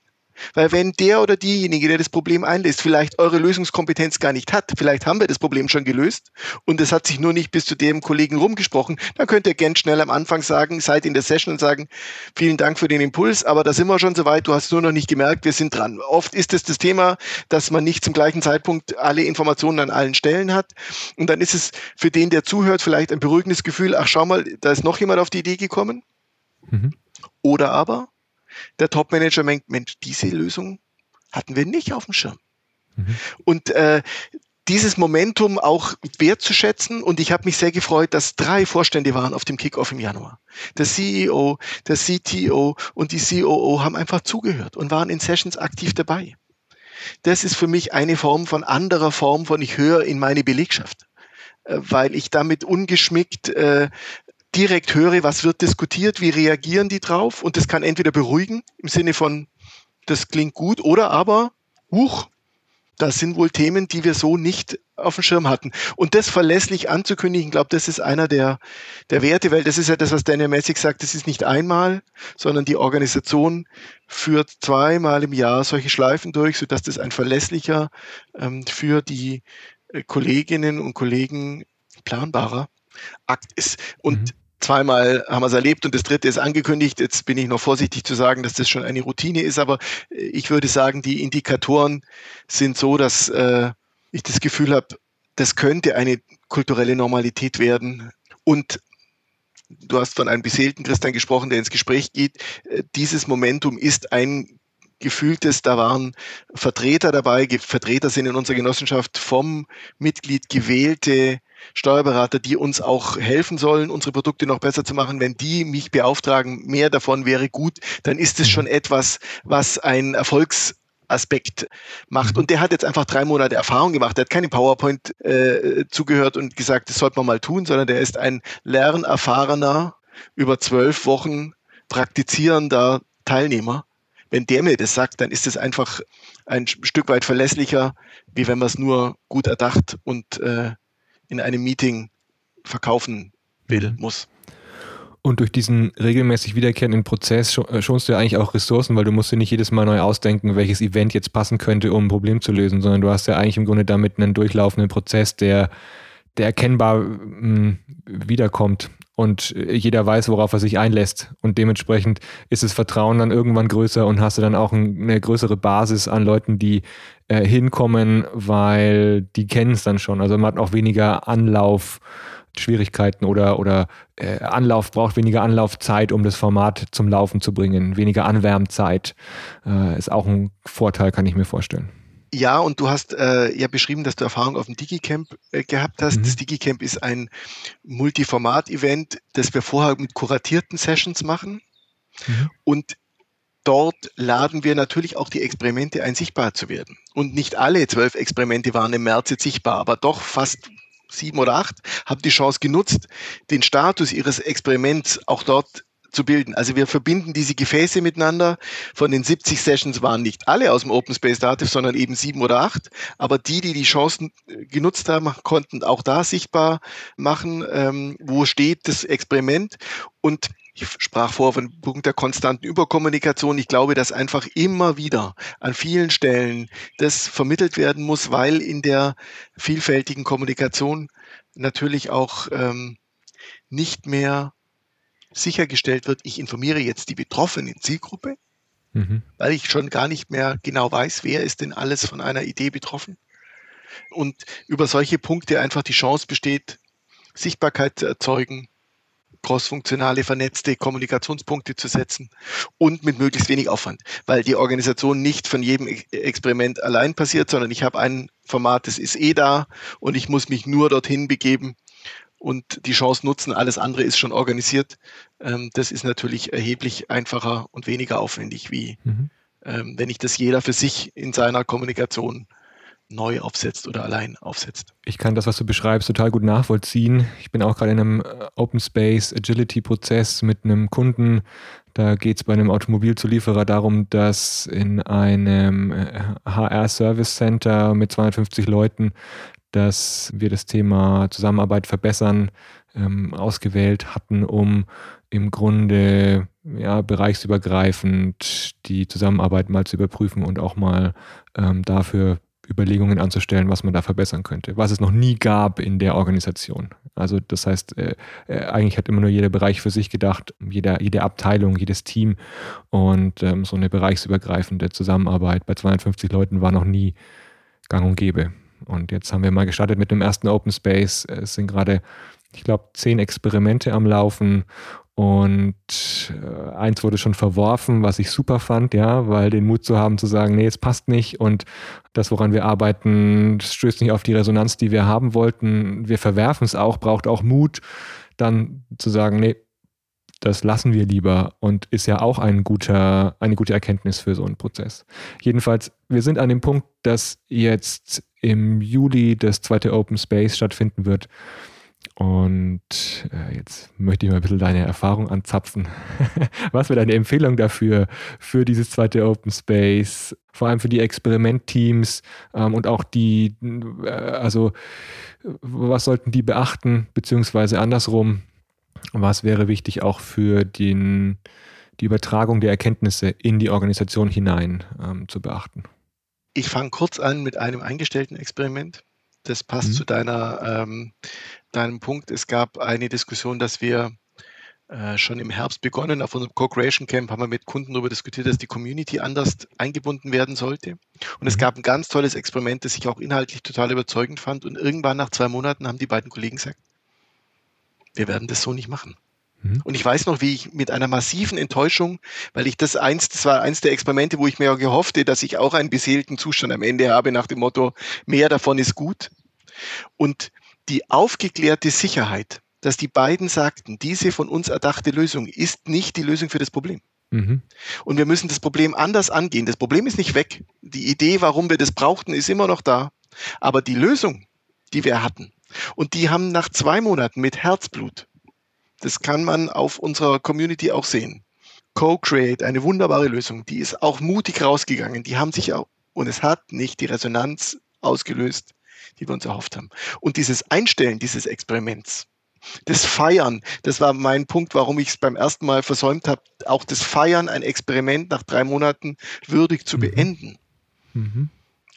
weil wenn der oder diejenige, der das Problem einlässt, vielleicht eure Lösungskompetenz gar nicht hat, vielleicht haben wir das Problem schon gelöst und es hat sich nur nicht bis zu dem Kollegen rumgesprochen, dann könnt ihr ganz schnell am Anfang sagen, seid in der Session und sagen, vielen Dank für den Impuls, aber da sind wir schon soweit, du hast nur noch nicht gemerkt, wir sind dran. Oft ist es das Thema, dass man nicht zum gleichen Zeitpunkt alle Informationen an allen Stellen hat und dann ist es für den, der zuhört, vielleicht ein beruhigendes Gefühl, ach schau mal, da ist noch jemand auf die Idee gekommen. Mhm. Oder aber, der Topmanager denkt, Mensch, diese Lösung hatten wir nicht auf dem Schirm. Mhm. Und äh, dieses Momentum auch wertzuschätzen. Und ich habe mich sehr gefreut, dass drei Vorstände waren auf dem Kickoff im Januar. Der CEO, der CTO und die COO haben einfach zugehört und waren in Sessions aktiv dabei. Das ist für mich eine Form von anderer Form von ich höre in meine Belegschaft, äh, weil ich damit ungeschmickt äh, direkt höre, was wird diskutiert, wie reagieren die drauf und das kann entweder beruhigen im Sinne von, das klingt gut oder aber, huch, das sind wohl Themen, die wir so nicht auf dem Schirm hatten. Und das verlässlich anzukündigen, glaube das ist einer der, der Werte, weil das ist ja das, was Daniel Messig sagt, das ist nicht einmal, sondern die Organisation führt zweimal im Jahr solche Schleifen durch, sodass das ein verlässlicher, ähm, für die äh, Kolleginnen und Kollegen planbarer Akt ist. Und mhm. Zweimal haben wir es erlebt und das dritte ist angekündigt. Jetzt bin ich noch vorsichtig zu sagen, dass das schon eine Routine ist, aber äh, ich würde sagen, die Indikatoren sind so, dass äh, ich das Gefühl habe, das könnte eine kulturelle Normalität werden. Und du hast von einem beseelten Christian gesprochen, der ins Gespräch geht. Äh, dieses Momentum ist ein gefühltes, da waren Vertreter dabei, Vertreter sind in unserer Genossenschaft vom Mitglied gewählte Steuerberater, die uns auch helfen sollen, unsere Produkte noch besser zu machen. Wenn die mich beauftragen, mehr davon wäre gut, dann ist es schon etwas, was ein Erfolgs Aspekt macht. Mhm. Und der hat jetzt einfach drei Monate Erfahrung gemacht. Der hat keine PowerPoint äh, zugehört und gesagt, das sollte man mal tun, sondern der ist ein lernerfahrener, über zwölf Wochen praktizierender Teilnehmer. Wenn der mir das sagt, dann ist es einfach ein Stück weit verlässlicher, wie wenn man es nur gut erdacht und äh, in einem Meeting verkaufen will, mhm. muss. Und durch diesen regelmäßig wiederkehrenden Prozess äh, schonst du ja eigentlich auch Ressourcen, weil du musst dir nicht jedes Mal neu ausdenken, welches Event jetzt passen könnte, um ein Problem zu lösen, sondern du hast ja eigentlich im Grunde damit einen durchlaufenden Prozess, der, der erkennbar mh, hm, wiederkommt und jeder weiß, worauf er sich einlässt. Und dementsprechend ist das Vertrauen dann irgendwann größer und hast du dann auch eine größere Basis an Leuten, die äh, hinkommen, weil die kennen es dann schon. Also man hat auch weniger Anlauf. Schwierigkeiten oder, oder äh, Anlauf braucht weniger Anlaufzeit, um das Format zum Laufen zu bringen. Weniger Anwärmzeit äh, ist auch ein Vorteil, kann ich mir vorstellen. Ja, und du hast äh, ja beschrieben, dass du Erfahrung auf dem Digicamp äh, gehabt hast. Mhm. Das Digicamp ist ein Multiformat-Event, das wir vorher mit kuratierten Sessions machen. Mhm. Und dort laden wir natürlich auch die Experimente ein, sichtbar zu werden. Und nicht alle zwölf Experimente waren im März jetzt sichtbar, aber doch fast sieben oder acht haben die Chance genutzt, den Status ihres Experiments auch dort zu bilden. Also wir verbinden diese Gefäße miteinander. Von den 70 Sessions waren nicht alle aus dem Open Space Dativ, sondern eben sieben oder acht. Aber die, die die Chancen äh, genutzt haben, konnten auch da sichtbar machen, ähm, wo steht das Experiment. Und ich sprach vor von Punkt der konstanten Überkommunikation. Ich glaube, dass einfach immer wieder an vielen Stellen das vermittelt werden muss, weil in der vielfältigen Kommunikation natürlich auch ähm, nicht mehr sichergestellt wird, ich informiere jetzt die betroffene Zielgruppe, mhm. weil ich schon gar nicht mehr genau weiß, wer ist denn alles von einer Idee betroffen. Und über solche Punkte einfach die Chance besteht, Sichtbarkeit zu erzeugen, crossfunktionale, vernetzte Kommunikationspunkte zu setzen und mit möglichst wenig Aufwand, weil die Organisation nicht von jedem Experiment allein passiert, sondern ich habe ein Format, das ist eh da und ich muss mich nur dorthin begeben und die Chance nutzen. Alles andere ist schon organisiert. Ähm, das ist natürlich erheblich einfacher und weniger aufwendig, wie mhm. ähm, wenn ich das jeder für sich in seiner Kommunikation neu aufsetzt oder allein aufsetzt. Ich kann das, was du beschreibst, total gut nachvollziehen. Ich bin auch gerade in einem äh, Open Space Agility Prozess mit einem Kunden. Da geht es bei einem Automobilzulieferer darum, dass in einem HR äh, Service Center mit 250 Leuten dass wir das Thema Zusammenarbeit verbessern ähm, ausgewählt hatten, um im Grunde ja, bereichsübergreifend die Zusammenarbeit mal zu überprüfen und auch mal ähm, dafür Überlegungen anzustellen, was man da verbessern könnte, was es noch nie gab in der Organisation. Also das heißt, äh, äh, eigentlich hat immer nur jeder Bereich für sich gedacht, jeder, jede Abteilung, jedes Team und ähm, so eine bereichsübergreifende Zusammenarbeit bei 52 Leuten war noch nie gang und gäbe. Und jetzt haben wir mal gestartet mit dem ersten Open Space. Es sind gerade, ich glaube, zehn Experimente am Laufen und äh, eins wurde schon verworfen, was ich super fand, ja, weil den Mut zu haben zu sagen, nee, es passt nicht und das, woran wir arbeiten, stößt nicht auf die Resonanz, die wir haben wollten. Wir verwerfen es auch, braucht auch Mut, dann zu sagen, nee, das lassen wir lieber und ist ja auch ein guter, eine gute Erkenntnis für so einen Prozess. Jedenfalls, wir sind an dem Punkt, dass jetzt im Juli das zweite Open Space stattfinden wird. Und äh, jetzt möchte ich mal ein bisschen deine Erfahrung anzapfen. [laughs] Was wäre deine Empfehlung dafür, für dieses zweite Open Space, vor allem für die Experimentteams ähm, und auch die, äh, also was sollten die beachten, beziehungsweise andersrum, was wäre wichtig auch für den, die Übertragung der Erkenntnisse in die Organisation hinein ähm, zu beachten? Ich fange kurz an mit einem eingestellten Experiment. Das passt mhm. zu deiner, ähm, deinem Punkt. Es gab eine Diskussion, dass wir äh, schon im Herbst begonnen. Auf unserem Co-Creation Camp haben wir mit Kunden darüber diskutiert, dass die Community anders eingebunden werden sollte. Und mhm. es gab ein ganz tolles Experiment, das ich auch inhaltlich total überzeugend fand. Und irgendwann nach zwei Monaten haben die beiden Kollegen gesagt, wir werden das so nicht machen. Mhm. Und ich weiß noch, wie ich mit einer massiven Enttäuschung, weil ich das eins, das war eins der Experimente, wo ich mir gehoffte, dass ich auch einen beseelten Zustand am Ende habe, nach dem Motto, mehr davon ist gut. Und die aufgeklärte Sicherheit, dass die beiden sagten, diese von uns erdachte Lösung ist nicht die Lösung für das Problem. Mhm. Und wir müssen das Problem anders angehen. Das Problem ist nicht weg. Die Idee, warum wir das brauchten, ist immer noch da. Aber die Lösung, die wir hatten, und die haben nach zwei Monaten mit Herzblut, das kann man auf unserer Community auch sehen, Co-Create, eine wunderbare Lösung, die ist auch mutig rausgegangen. Die haben sich auch, und es hat nicht die Resonanz ausgelöst, die wir uns erhofft haben. Und dieses Einstellen dieses Experiments, das Feiern, das war mein Punkt, warum ich es beim ersten Mal versäumt habe, auch das Feiern, ein Experiment nach drei Monaten würdig zu mhm. beenden. Mhm.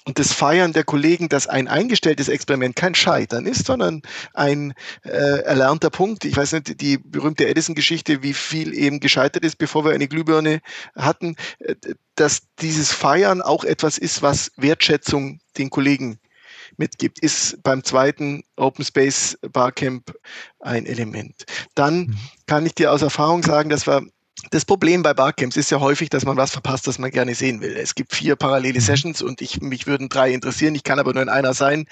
Und das Feiern der Kollegen, dass ein eingestelltes Experiment kein Scheitern ist, sondern ein äh, erlernter Punkt. Ich weiß nicht, die berühmte Edison-Geschichte, wie viel eben gescheitert ist, bevor wir eine Glühbirne hatten, äh, dass dieses Feiern auch etwas ist, was Wertschätzung den Kollegen mitgibt, ist beim zweiten Open Space Barcamp ein Element. Dann mhm. kann ich dir aus Erfahrung sagen, dass wir das Problem bei Barcamps ist ja häufig, dass man was verpasst, das man gerne sehen will. Es gibt vier parallele mhm. Sessions und ich, mich würden drei interessieren. Ich kann aber nur in einer sein.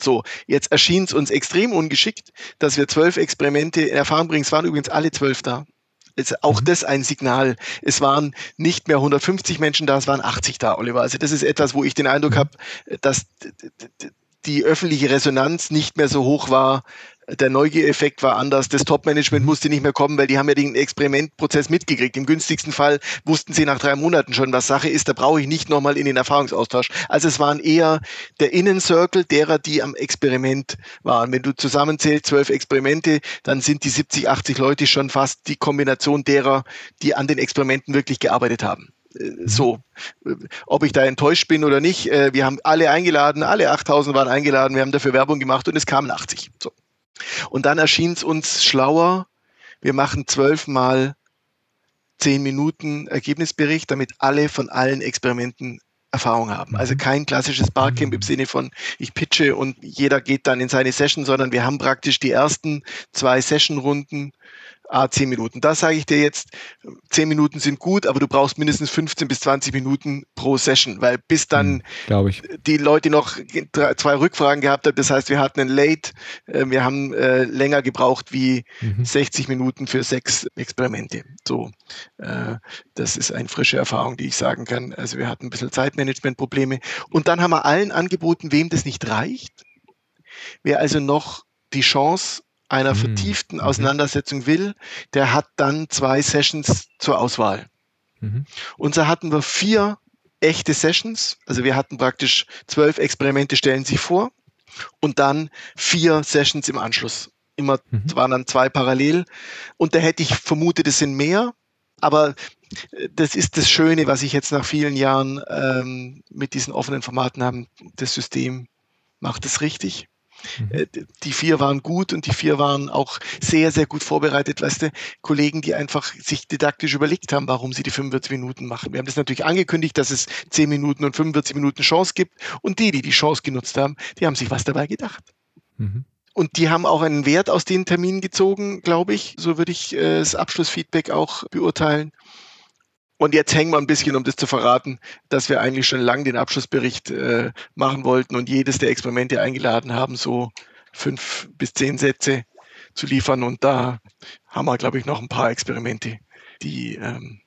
So, jetzt erschien es uns extrem ungeschickt, dass wir zwölf Experimente in Erfahrung bringen. Es waren übrigens alle zwölf da. Ist auch mhm. das ein Signal. Es waren nicht mehr 150 Menschen da, es waren 80 da, Oliver. Also das ist etwas, wo ich den Eindruck mhm. habe, dass die öffentliche Resonanz nicht mehr so hoch war. Der Neugier-Effekt war anders. Das Top-Management mhm. musste nicht mehr kommen, weil die haben ja den Experimentprozess mitgekriegt. Im günstigsten Fall wussten sie nach drei Monaten schon, was Sache ist. Da brauche ich nicht nochmal in den Erfahrungsaustausch. Also es waren eher der Innencircle derer, die am Experiment waren. Wenn du zusammenzählst, zwölf Experimente, dann sind die 70, 80 Leute schon fast die Kombination derer, die an den Experimenten wirklich gearbeitet haben. Mhm. so, ob ich da enttäuscht bin oder nicht. Äh, wir haben alle eingeladen, alle 8000 waren eingeladen, wir haben dafür Werbung gemacht und es kamen 80. So. Und dann erschien es uns schlauer, wir machen zwölfmal zehn Minuten Ergebnisbericht, damit alle von allen Experimenten Erfahrung haben. Also mhm. kein klassisches Barcamp im Sinne von ich pitche und jeder geht dann in seine Session, sondern wir haben praktisch die ersten zwei Sessionrunden ah, 10 Minuten. Da sage ich dir jetzt, 10 Minuten sind gut, aber du brauchst mindestens 15 bis 20 Minuten pro Session, weil bis dann hm, ich. die Leute noch zwei Rückfragen gehabt haben. Das heißt, wir hatten einen Late, äh, wir haben äh, länger gebraucht wie mhm. 60 Minuten für sechs Experimente. So, äh, das ist eine frische Erfahrung, die ich sagen kann. Also wir hatten ein bisschen Zeitmanagementprobleme. Und dann haben wir allen angeboten, wem das nicht reicht. Wer also noch die Chance einer hm, vertieften mhm. Auseinandersetzung will, der hat dann zwei Sessions zur Auswahl. Mhm. Und so hatten wir vier echte Sessions. Also wir hatten praktisch zwölf Experimente stellen sich vor und dann vier Sessions im Anschluss. Immer mhm. waren dann zwei parallel. Und da hätte ich vermutet, es sind mehr. Aber äh, das ist das Schöne, was ich jetzt nach vielen Jahren ähm, mit diesen offenen Formaten habe. Das System macht es richtig. Mhm. Äh, die vier waren gut und die vier waren auch sehr, sehr gut vorbereitet, weißt du, Kollegen, die einfach sich didaktisch überlegt haben, warum sie die 45 Minuten machen. Wir haben das natürlich angekündigt, dass es 10 Minuten und 45 Minuten Chance gibt und die, die die Chance genutzt haben, die haben sich was dabei gedacht. Mhm. Und die haben auch einen Wert aus den Terminen gezogen, glaube ich. So würde ich äh, das Abschlussfeedback auch beurteilen. Und jetzt hängen wir ein bisschen, um das zu verraten, dass wir eigentlich schon lange den Abschlussbericht äh, machen wollten und jedes der Experimente eingeladen haben, so fünf bis zehn Sätze zu liefern. Und da haben wir, glaube ich, noch ein paar Experimente, die ähm,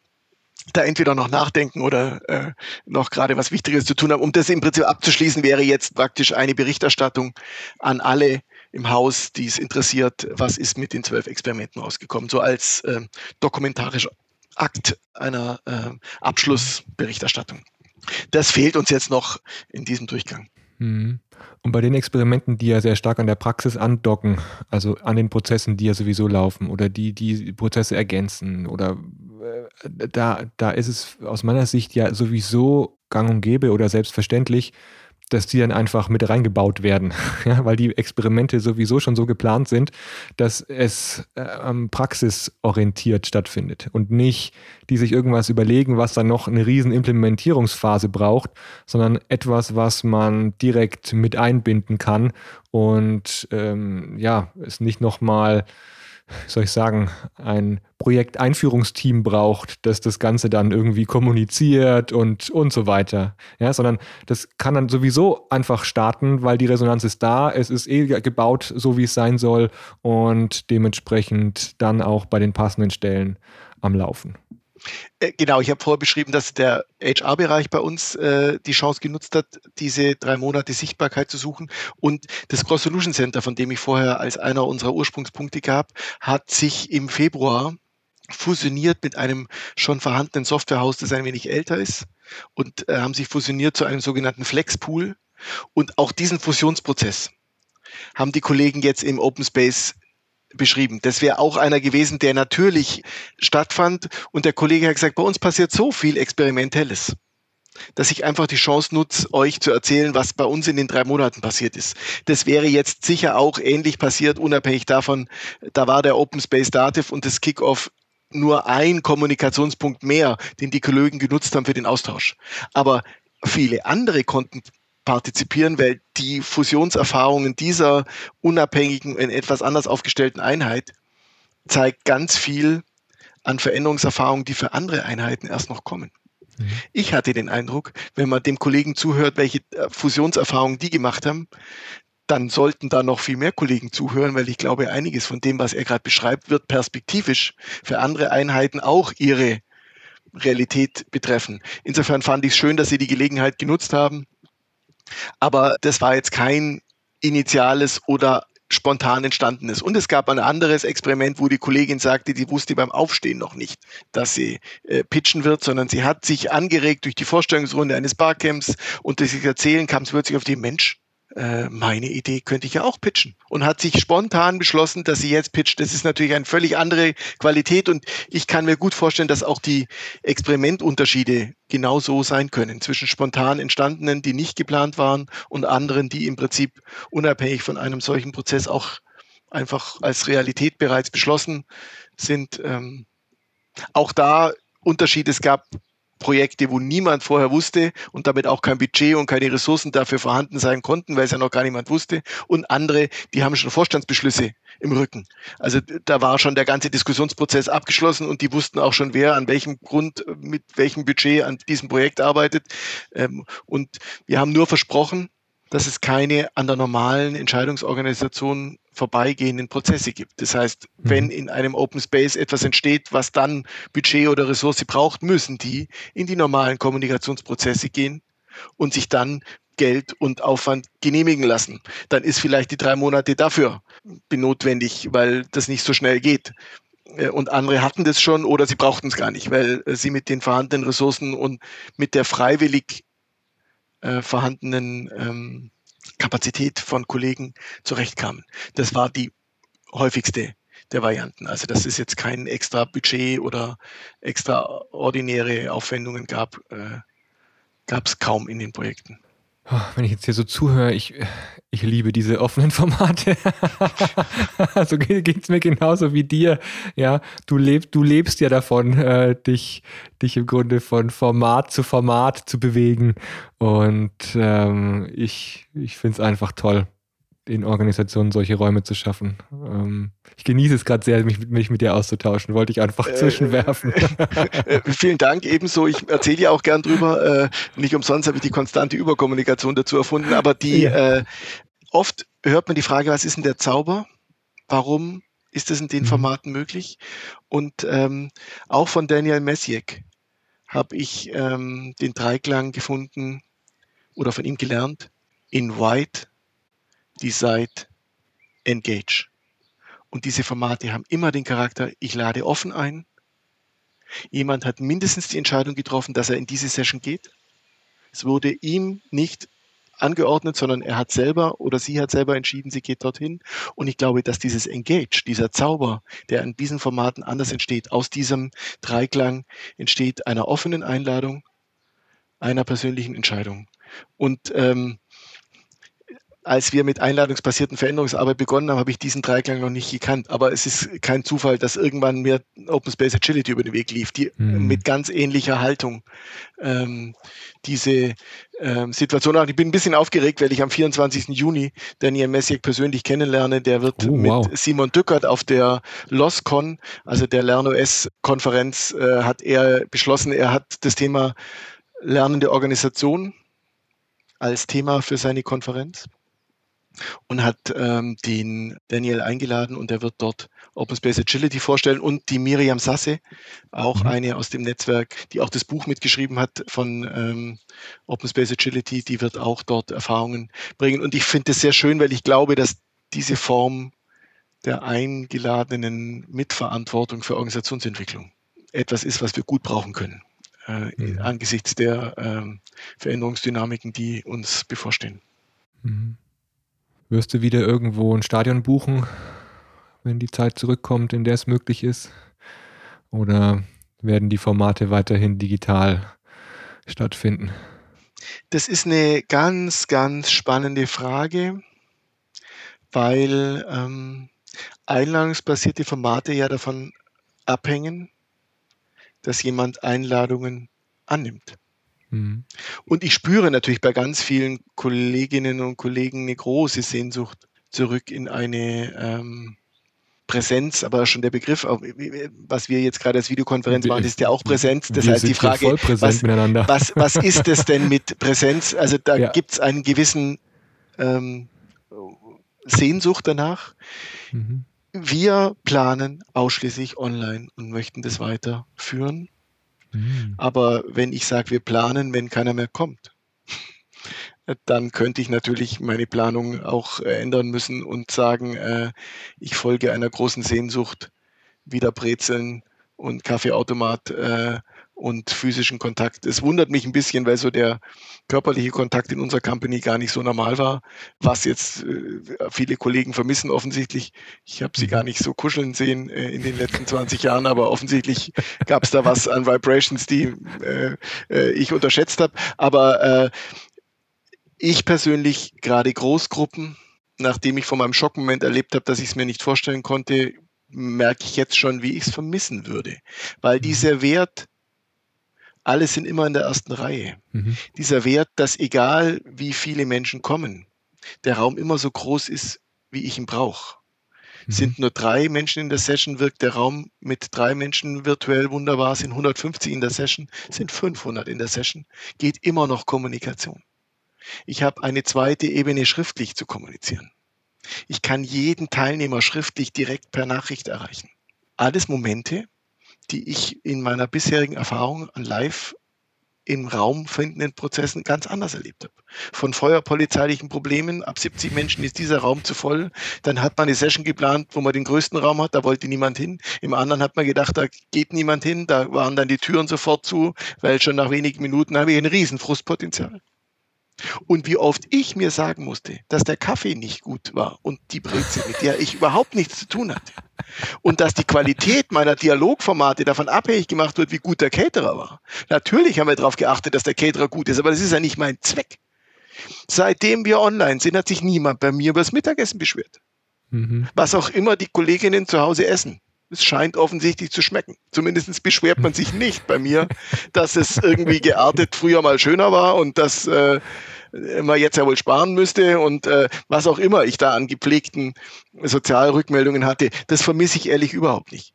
da entweder noch nachdenken oder äh, noch gerade was Wichtiges zu tun haben. Um das im Prinzip abzuschließen, wäre jetzt praktisch eine Berichterstattung an alle im Haus, die es interessiert, was ist mit den zwölf Experimenten rausgekommen, so als äh, dokumentarischer Akt einer äh, Abschlussberichterstattung. Das fehlt uns jetzt noch in diesem Durchgang. Mhm. Und bei den Experimenten, die ja sehr stark an der Praxis andocken, also an den Prozessen, die ja sowieso laufen oder die die Prozesse ergänzen oder äh, da, da ist es aus meiner Sicht ja sowieso gang und gäbe oder selbstverständlich, dass die dann einfach mit reingebaut werden, [laughs] ja, weil die Experimente sowieso schon so geplant sind, dass es äh, praxisorientiert stattfindet und nicht die sich irgendwas überlegen, was dann noch eine riesen Implementierungsphase braucht, sondern etwas, was man direkt mit einbinden kann und ähm, ja, es nicht nochmal mal soll ich sagen, ein Projekteinführungsteam braucht, das das Ganze dann irgendwie kommuniziert und, und so weiter. Ja, sondern das kann dann sowieso einfach starten, weil die Resonanz ist da, es ist eh gebaut, so wie es sein soll und dementsprechend dann auch bei den passenden Stellen am Laufen. Äh, genau, ich habe vorher beschrieben, dass der HR-Bereich bei uns äh, die Chance genutzt hat, diese drei Monate Sichtbarkeit zu suchen. Und das Cross Solution Center, von dem ich vorher als einer unserer Ursprungspunkte gab, hat sich im Februar fusioniert mit einem schon vorhandenen Softwarehaus, das ein wenig älter ist und äh, haben sich fusioniert zu einem sogenannten Flexpool. Und auch diesen Fusionsprozess haben die Kollegen jetzt im Open Space beschrieben. Das wäre auch einer gewesen, der natürlich stattfand. Und der Kollege hat gesagt, bei uns passiert so viel Experimentelles, dass ich einfach die Chance nutze, euch zu erzählen, was bei uns in den drei Monaten passiert ist. Das wäre jetzt sicher auch ähnlich passiert, unabhängig davon, da war der Open Space Dativ und das Kickoff nur ein Kommunikationspunkt mehr, den die Kollegen genutzt haben für den Austausch. Aber viele andere konnten partizipieren, weil die Fusionserfahrungen dieser unabhängigen, in etwas anders aufgestellten Einheit zeigt ganz viel an Veränderungserfahrungen, die für andere Einheiten erst noch kommen. Mhm. Ich hatte den Eindruck, wenn man dem Kollegen zuhört, welche äh, Fusionserfahrungen die gemacht haben, dann sollten da noch viel mehr Kollegen zuhören, weil ich glaube, einiges von dem, was er gerade beschreibt, wird perspektivisch für andere Einheiten auch ihre Realität betreffen. Insofern fand ich es schön, dass Sie die Gelegenheit genutzt haben, aber das war jetzt kein initiales oder spontan entstandenes. Und es gab ein anderes Experiment, wo die Kollegin sagte, die wusste beim Aufstehen noch nicht, dass sie äh, pitchen wird, sondern sie hat sich angeregt durch die Vorstellungsrunde eines Barcamps und durch das Erzählen kam sie plötzlich auf den Mensch äh, meine Idee könnte ich ja auch pitchen. Und hat sich spontan beschlossen, dass sie jetzt pitcht. Das ist natürlich eine völlig andere Qualität und ich kann mir gut vorstellen, dass auch die Experimentunterschiede genauso sein können zwischen spontan entstandenen, die nicht geplant waren und anderen, die im Prinzip unabhängig von einem solchen Prozess auch einfach als Realität bereits beschlossen sind. Ähm, auch da Unterschied. Es gab Projekte, wo niemand vorher wusste und damit auch kein Budget und keine Ressourcen dafür vorhanden sein konnten, weil es ja noch gar niemand wusste. Und andere, die haben schon Vorstandsbeschlüsse im Rücken. Also da war schon der ganze Diskussionsprozess abgeschlossen und die wussten auch schon, wer an welchem Grund, mit welchem Budget an diesem Projekt arbeitet. Ähm, und wir haben nur versprochen, dass es keine an der normalen Entscheidungsorganisation vorbeigehenden Prozesse gibt. Das heißt, mhm. wenn in einem Open Space etwas entsteht, was dann Budget oder Ressource braucht, müssen die in die normalen Kommunikationsprozesse gehen und sich dann Geld und Aufwand genehmigen lassen. Dann ist vielleicht die drei Monate dafür benotwendig, weil das nicht so schnell geht. Äh, und andere hatten das schon oder sie brauchten es gar nicht, weil äh, sie mit den vorhandenen Ressourcen und mit der freiwillig äh, vorhandenen ähm, Kapazität von Kollegen zurechtkamen. Das war die häufigste der Varianten. Also dass es jetzt kein extra Budget oder extraordinäre Aufwendungen gab, äh, gab es kaum in den Projekten. Oh, wenn ich jetzt hier so zuhöre, ich, ich liebe diese offenen Formate. [laughs] also geht es mir genauso wie dir. Ja, du lebst, du lebst ja davon, äh, dich, dich im Grunde von Format zu Format zu bewegen. Und ähm, ich, ich finde es einfach toll in Organisationen solche Räume zu schaffen. Ähm, ich genieße es gerade sehr, mich, mich, mit dir auszutauschen, wollte ich einfach äh, zwischenwerfen. [laughs] Äh, vielen Dank, ebenso. Ich erzähle ja auch gern drüber. Äh, nicht umsonst habe ich die konstante Überkommunikation dazu erfunden, aber die ja. äh, oft hört man die Frage, was ist denn der Zauber? Warum ist das in den mhm. Formaten möglich? Und ähm, auch von Daniel Messiek habe ich ähm, den Dreiklang gefunden oder von ihm gelernt. In White Decide Engage. Und diese Formate haben immer den Charakter, ich lade offen ein. Jemand hat mindestens die Entscheidung getroffen, dass er in diese Session geht. Es wurde ihm nicht angeordnet, sondern er hat selber oder sie hat selber entschieden, sie geht dorthin. Und ich glaube, dass dieses Engage, dieser Zauber, der in diesen Formaten anders entsteht, aus diesem Dreiklang entsteht einer offenen Einladung, einer persönlichen Entscheidung. Und ähm, als wir mit einladungsbasierten Veränderungsarbeit begonnen haben, habe ich diesen Dreiklang noch nicht gekannt. Aber es ist kein Zufall, dass irgendwann mir Open Space Agility über den Weg lief, die mhm. mit ganz ähnlicher Haltung ähm, diese ähm, Situation hat. Ich bin ein bisschen aufgeregt, weil ich am 24. Juni Daniel Messiek persönlich kennenlerne. Der wird oh, wow. mit Simon Dückert auf der LOSCON, also der LernOS-Konferenz, äh, hat er beschlossen, er hat das Thema lernende Organisation als Thema für seine Konferenz und hat ähm, den Daniel eingeladen und er wird dort Open Space Agility vorstellen und die Miriam Sasse, auch mhm. eine aus dem Netzwerk, die auch das Buch mitgeschrieben hat von ähm, Open Space Agility, die wird auch dort Erfahrungen bringen. Und ich finde es sehr schön, weil ich glaube, dass diese Form der eingeladenen Mitverantwortung für Organisationsentwicklung etwas ist, was wir gut brauchen können äh, mhm. angesichts der äh, Veränderungsdynamiken, die uns bevorstehen. Mhm. Wirst du wieder irgendwo ein Stadion buchen, wenn die Zeit zurückkommt, in der es möglich ist? Oder werden die Formate weiterhin digital stattfinden? Das ist eine ganz, ganz spannende Frage, weil ähm, einladungsbasierte Formate ja davon abhängen, dass jemand Einladungen annimmt. Mhm. Und ich spüre natürlich bei ganz vielen Kolleginnen und Kollegen eine große Sehnsucht zurück in eine ähm, Präsenz, aber schon der Begriff, was wir jetzt gerade als Videokonferenz machen, ist ja auch Präsenz. Das wir heißt, die Frage, was, was, was, [laughs] ist es denn mit Präsenz? Also da ja. gibt es einen gewissen ähm, Sehnsucht danach. Mhm. Wir planen ausschließlich online und möchten das weiterführen. Mhm. Aber wenn ich sage, wir planen, wenn keiner mehr kommt, [laughs] dann könnte ich natürlich meine Planung auch äh, ändern müssen und sagen, äh, ich folge einer großen Sehnsucht, wieder Brezeln und Kaffeeautomat äh, und physischen Kontakt. Es wundert mich ein bisschen, weil so der körperliche Kontakt in unserer Company gar nicht so normal war, was jetzt äh, viele Kollegen vermissen offensichtlich. Ich habe sie gar nicht so kuscheln sehen äh, in den letzten 20 Jahren, aber offensichtlich [laughs] gab es da was an Vibrations, die äh, äh ich unterschätzt habe. Aber äh, ich persönlich, gerade Großgruppen, nachdem ich von meinem Schockmoment erlebt habe, dass ich es mir nicht vorstellen konnte, merke ich jetzt schon, wie ich es vermissen würde. Weil mhm. dieser Wert alle sind immer in der ersten Reihe. Mhm. Dieser Wert, dass egal wie viele Menschen kommen, der Raum immer so groß ist, wie ich ihn brauche. Mhm. Sind nur drei Menschen in der Session, wirkt der Raum mit drei Menschen virtuell wunderbar, sind 150 in der Session, sind 500 in der Session, geht immer noch Kommunikation. Ich habe eine zweite Ebene schriftlich zu kommunizieren. Ich kann jeden Teilnehmer schriftlich direkt per Nachricht erreichen. Alles Momente, die ich in meiner bisherigen Erfahrung an live im Raum findenden Prozessen ganz anders erlebt habe. Von feuerpolizeilichen Problemen, ab 70 Menschen ist dieser Raum zu voll. Dann hat man eine Session geplant, wo man den größten Raum hat, da wollte niemand hin. Im anderen hat man gedacht, da geht niemand hin, da waren dann die Türen sofort zu, weil schon nach wenigen Minuten habe ich ein Riesenfrustpotenzial. Und wie oft ich mir sagen musste, dass der Kaffee nicht gut war und die Brezel, mit der ich überhaupt nichts zu tun hatte. Und dass die Qualität meiner Dialogformate davon abhängig gemacht wird, wie gut der Caterer war. Natürlich haben wir darauf geachtet, dass der Caterer gut ist, aber das ist ja nicht mein Zweck. Seitdem wir online sind, hat sich niemand bei mir über das Mittagessen beschwert. Mhm. Was auch immer die Kolleginnen zu Hause essen. Es scheint offensichtlich zu schmecken. Zumindest beschwert man sich nicht bei mir, dass es irgendwie geartet früher mal schöner war und dass äh, man jetzt ja wohl sparen müsste und äh, was auch immer ich da an gepflegten Sozialrückmeldungen hatte. Das vermisse ich ehrlich überhaupt nicht.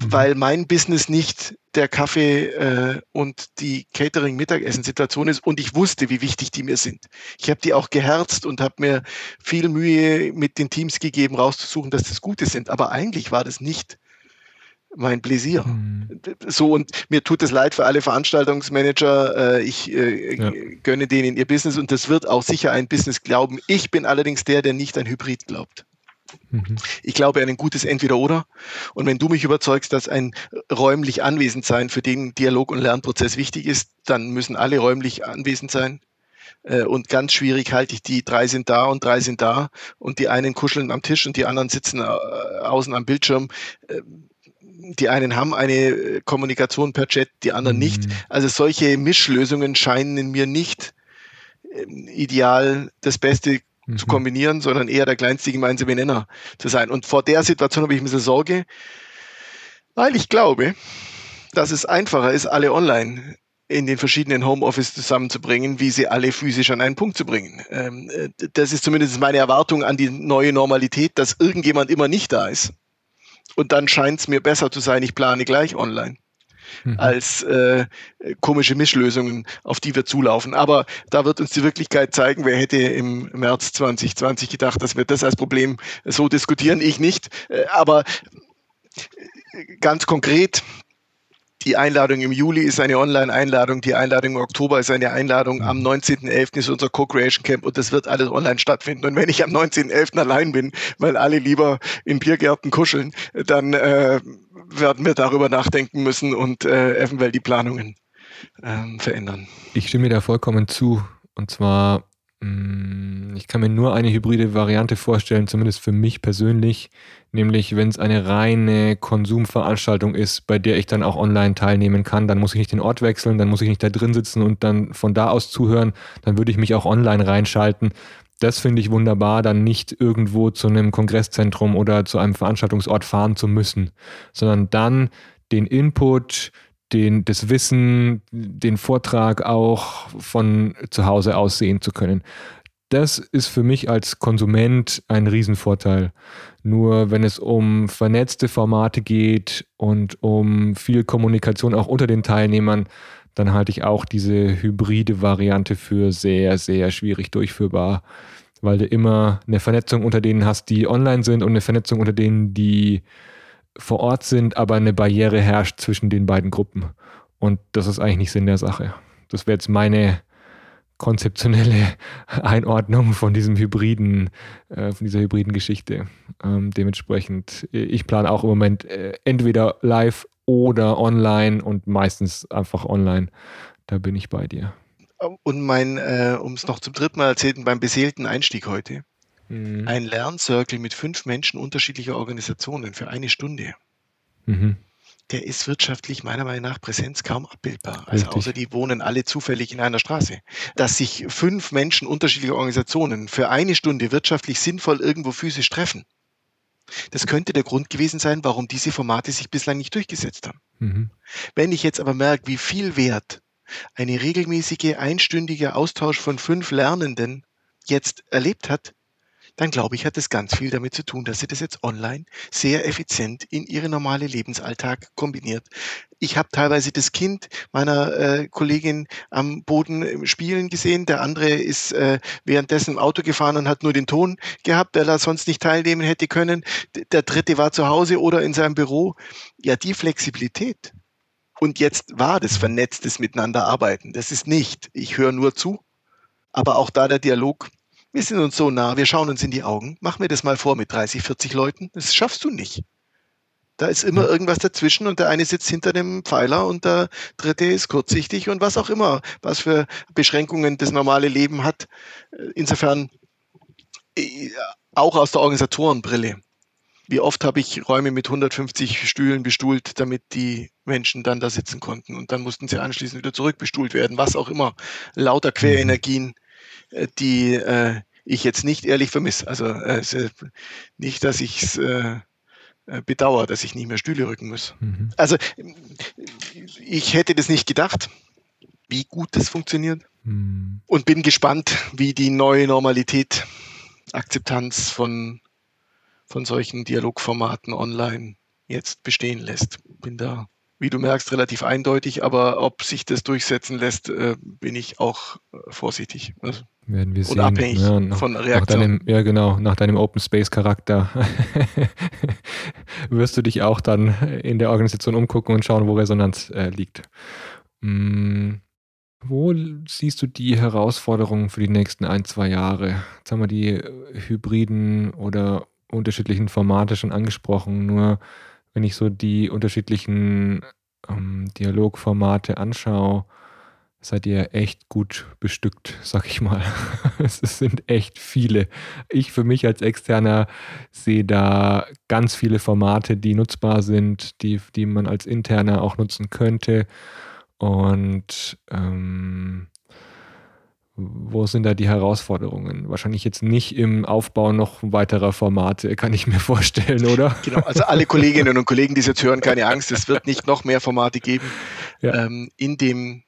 Mhm. Weil mein Business nicht der Kaffee äh, und die Catering-Mittagessen-Situation ist und ich wusste, wie wichtig die mir sind. Ich habe die auch geherzt und habe mir viel Mühe mit den Teams gegeben, rauszusuchen, dass das Gute sind. Aber eigentlich war das nicht mein Pläsier. Mhm. So, und mir tut es leid für alle Veranstaltungsmanager. Äh, ich äh, ja. gönne denen ihr Business und das wird auch sicher ein Business glauben. Ich bin allerdings der, der nicht an Hybrid glaubt. Mhm. Ich glaube an ein gutes Entweder-Oder. Und wenn du mich überzeugst, dass ein räumlich anwesend sein für den Dialog- und Lernprozess wichtig ist, dann müssen alle räumlich anwesend sein. Äh, und ganz schwierig halte ich die, drei sind da und drei sind da und die einen kuscheln am Tisch und die anderen sitzen äh, außen am Bildschirm. Äh, die einen haben eine Kommunikation per Chat, die anderen nicht. Mhm. Also solche Mischlösungen scheinen in mir nicht ähm, ideal das Beste mhm. zu kombinieren, sondern eher der kleinste gemeinsame Nenner zu sein. Und vor der Situation habe ich ein bisschen Sorge, weil ich glaube, dass es einfacher ist, alle online in den verschiedenen Homeoffice zusammenzubringen, wie sie alle physisch an einen Punkt zu bringen. Ähm, äh, das ist zumindest meine Erwartung an die neue Normalität, dass irgendjemand immer nicht da ist. Und dann scheint es mir besser zu sein, ich plane gleich online mhm. als äh, komische Mischlösungen, auf die wir zulaufen. Aber da wird uns die Wirklichkeit zeigen, wer hätte im März 2020 gedacht, dass wir das als Problem so diskutieren. Ich nicht. Äh, aber äh, ganz konkret, die Einladung im Juli ist eine Online-Einladung, die Einladung im Oktober ist eine Einladung, am 19.11. ist unser Co-Creation Camp und das wird alles online stattfinden. Und wenn ich am 19.11. allein bin, weil alle lieber in Biergärten kuscheln, dann äh, werden wir darüber nachdenken müssen und äh, eventuell die Planungen äh, verändern. Ich stimme da vollkommen zu. Und zwar, mh, mm, ich kann mir nur eine hybride Variante vorstellen, zumindest für mich persönlich, nämlich wenn es eine reine Konsumveranstaltung ist, bei der ich dann auch online teilnehmen kann, dann muss ich nicht den Ort wechseln, dann muss ich nicht da drin sitzen und dann von da aus zuhören, dann würde ich mich auch online reinschalten das finde ich wunderbar, dann nicht irgendwo zu einem Kongresszentrum oder zu einem Veranstaltungsort fahren zu müssen, sondern dann den Input, den, das Wissen, den Vortrag auch von zu Hause aus sehen zu können. Das ist für mich als Konsument ein Riesenvorteil. Nur wenn es um vernetzte Formate geht und um viel Kommunikation auch unter den Teilnehmern, dann halte ich auch diese hybride Variante für sehr, sehr schwierig durchführbar, weil du immer eine Vernetzung unter denen hast, die online sind und eine Vernetzung unter denen, die vor Ort sind, aber eine Barriere herrscht zwischen den beiden Gruppen. Und das ist eigentlich nicht Sinn der Sache. Das wäre jetzt meine konzeptionelle Einordnung von diesem hybriden, äh, von dieser hybriden Geschichte. Ähm, dementsprechend, ich plane auch im Moment äh, entweder live oder online und meistens einfach online. Da bin ich bei dir. Und mein, äh, um es noch zum dritten Mal erzählten, beim beseelten Einstieg heute. Mhm. Ein Lerncircle mit fünf Menschen unterschiedlicher Organisationen für eine Stunde. Mhm. Der ist wirtschaftlich meiner Meinung nach Präsenz kaum abbildbar. Also außer die wohnen alle zufällig in einer Straße. Dass sich fünf Menschen unterschiedlicher Organisationen für eine Stunde wirtschaftlich sinnvoll irgendwo physisch treffen, das könnte der Grund gewesen sein, warum diese Formate sich bislang nicht durchgesetzt haben. Mhm. Wenn ich jetzt aber merke, wie viel Wert eine regelmäßige einstündige Austausch von fünf Lernenden jetzt erlebt hat, dann glaube ich, hat es ganz viel damit zu tun, dass sie das jetzt online sehr effizient in ihre normale Lebensalltag kombiniert. Ich habe teilweise das Kind meiner äh, Kollegin am Boden spielen gesehen. Der andere ist äh, währenddessen im Auto gefahren und hat nur den Ton gehabt, weil er sonst nicht teilnehmen hätte können. Der dritte war zu Hause oder in seinem Büro. Ja, die Flexibilität. Und jetzt war das vernetztes Miteinanderarbeiten. Das ist nicht, ich höre nur zu, aber auch da der Dialog wir sind uns so nah, wir schauen uns in die Augen. Mach mir das mal vor mit 30, 40 Leuten. Das schaffst du nicht. Da ist immer irgendwas dazwischen und der eine sitzt hinter dem Pfeiler und der dritte ist kurzsichtig und was auch immer, was für Beschränkungen das normale Leben hat. Insofern äh, auch aus der Organisatorenbrille. Wie oft habe ich Räume mit 150 Stühlen bestuhlt, damit die Menschen dann da sitzen konnten und dann mussten sie anschließend wieder zurückbestuhlt werden, was auch immer. Lauter Querenergien, äh, die äh, ich jetzt nicht ehrlich vermisse. Also äh, nicht, dass ich es äh, äh, bedauere, dass ich nicht mehr Stühle rücken muss. Mhm. Also ich hätte das nicht gedacht, wie gut das funktioniert mhm. und bin gespannt, wie die neue Normalität, Akzeptanz von, von solchen Dialogformaten online jetzt bestehen lässt. Bin da wie du merkst, relativ eindeutig, aber ob sich das durchsetzen lässt, äh, bin ich auch äh, vorsichtig. Also, Werden wir sehen. Und abhängig ja, nach, von Reaktion. Deinem, ja, genau, nach deinem Open Space Charakter [laughs] wirst du dich auch dann in der Organisation umgucken und schauen, wo Resonanz äh, liegt. Hm, wo siehst du die Herausforderungen für die nächsten ein, zwei Jahre? Jetzt haben wir die äh, hybriden oder unterschiedlichen Formate schon angesprochen. Nur wenn ich so die unterschiedlichen ähm, Dialogformate anschaue, seid ihr echt gut bestückt, sag ich mal. [laughs] es sind echt viele. Ich für mich als Externer sehe da ganz viele Formate, die nutzbar sind, die, die man als Interner auch nutzen könnte. Und ähm, wo sind da die Herausforderungen? Wahrscheinlich jetzt nicht im Aufbau noch weiterer Formate, kann ich mir vorstellen, oder? [laughs] Genau, also alle Kolleginnen und Kollegen, die es jetzt hören, keine Angst, es wird nicht noch mehr Formate geben. Ja. Ähm, in dem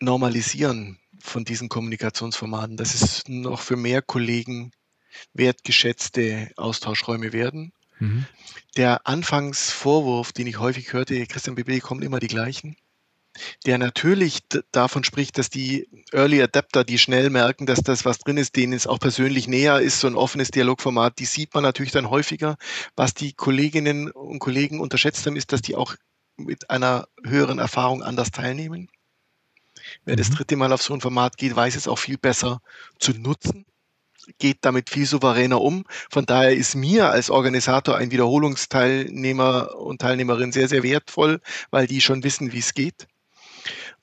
Normalisieren von diesen Kommunikationsformaten, dass es noch für mehr Kollegen wertgeschätzte Austauschräume werden. Mhm. Der Anfangsvorwurf, den ich häufig hörte, Christian BB, kommen immer die gleichen der natürlich davon spricht, dass die Early Adapter, die schnell merken, dass das, was drin ist, denen es auch persönlich näher ist, so ein offenes Dialogformat, die sieht man natürlich dann häufiger. Was die Kolleginnen und Kollegen unterschätzt haben, ist, dass die auch mit einer höheren Erfahrung anders teilnehmen. Wer das mhm. dritte Mal auf so ein Format geht, weiß es auch viel besser zu nutzen, geht damit viel souveräner um. Von daher ist mir als Organisator ein Wiederholungsteilnehmer und Teilnehmerin sehr, sehr wertvoll, weil die schon wissen, wie es geht.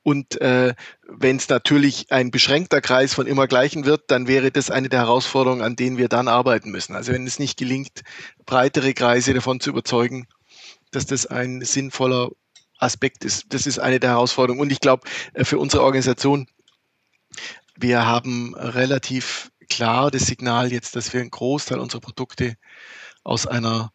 Und äh, wenn es natürlich ein beschränkter Kreis von immer gleichen wird, dann wäre das eine der Herausforderungen, an denen wir dann arbeiten müssen. Also wenn es nicht gelingt, breitere Kreise davon zu überzeugen, dass das ein sinnvoller Aspekt ist, das ist eine der Herausforderungen. Und ich glaube, äh, für unsere Organisation, wir haben relativ klar das Signal jetzt, dass wir einen Großteil unserer Produkte aus einer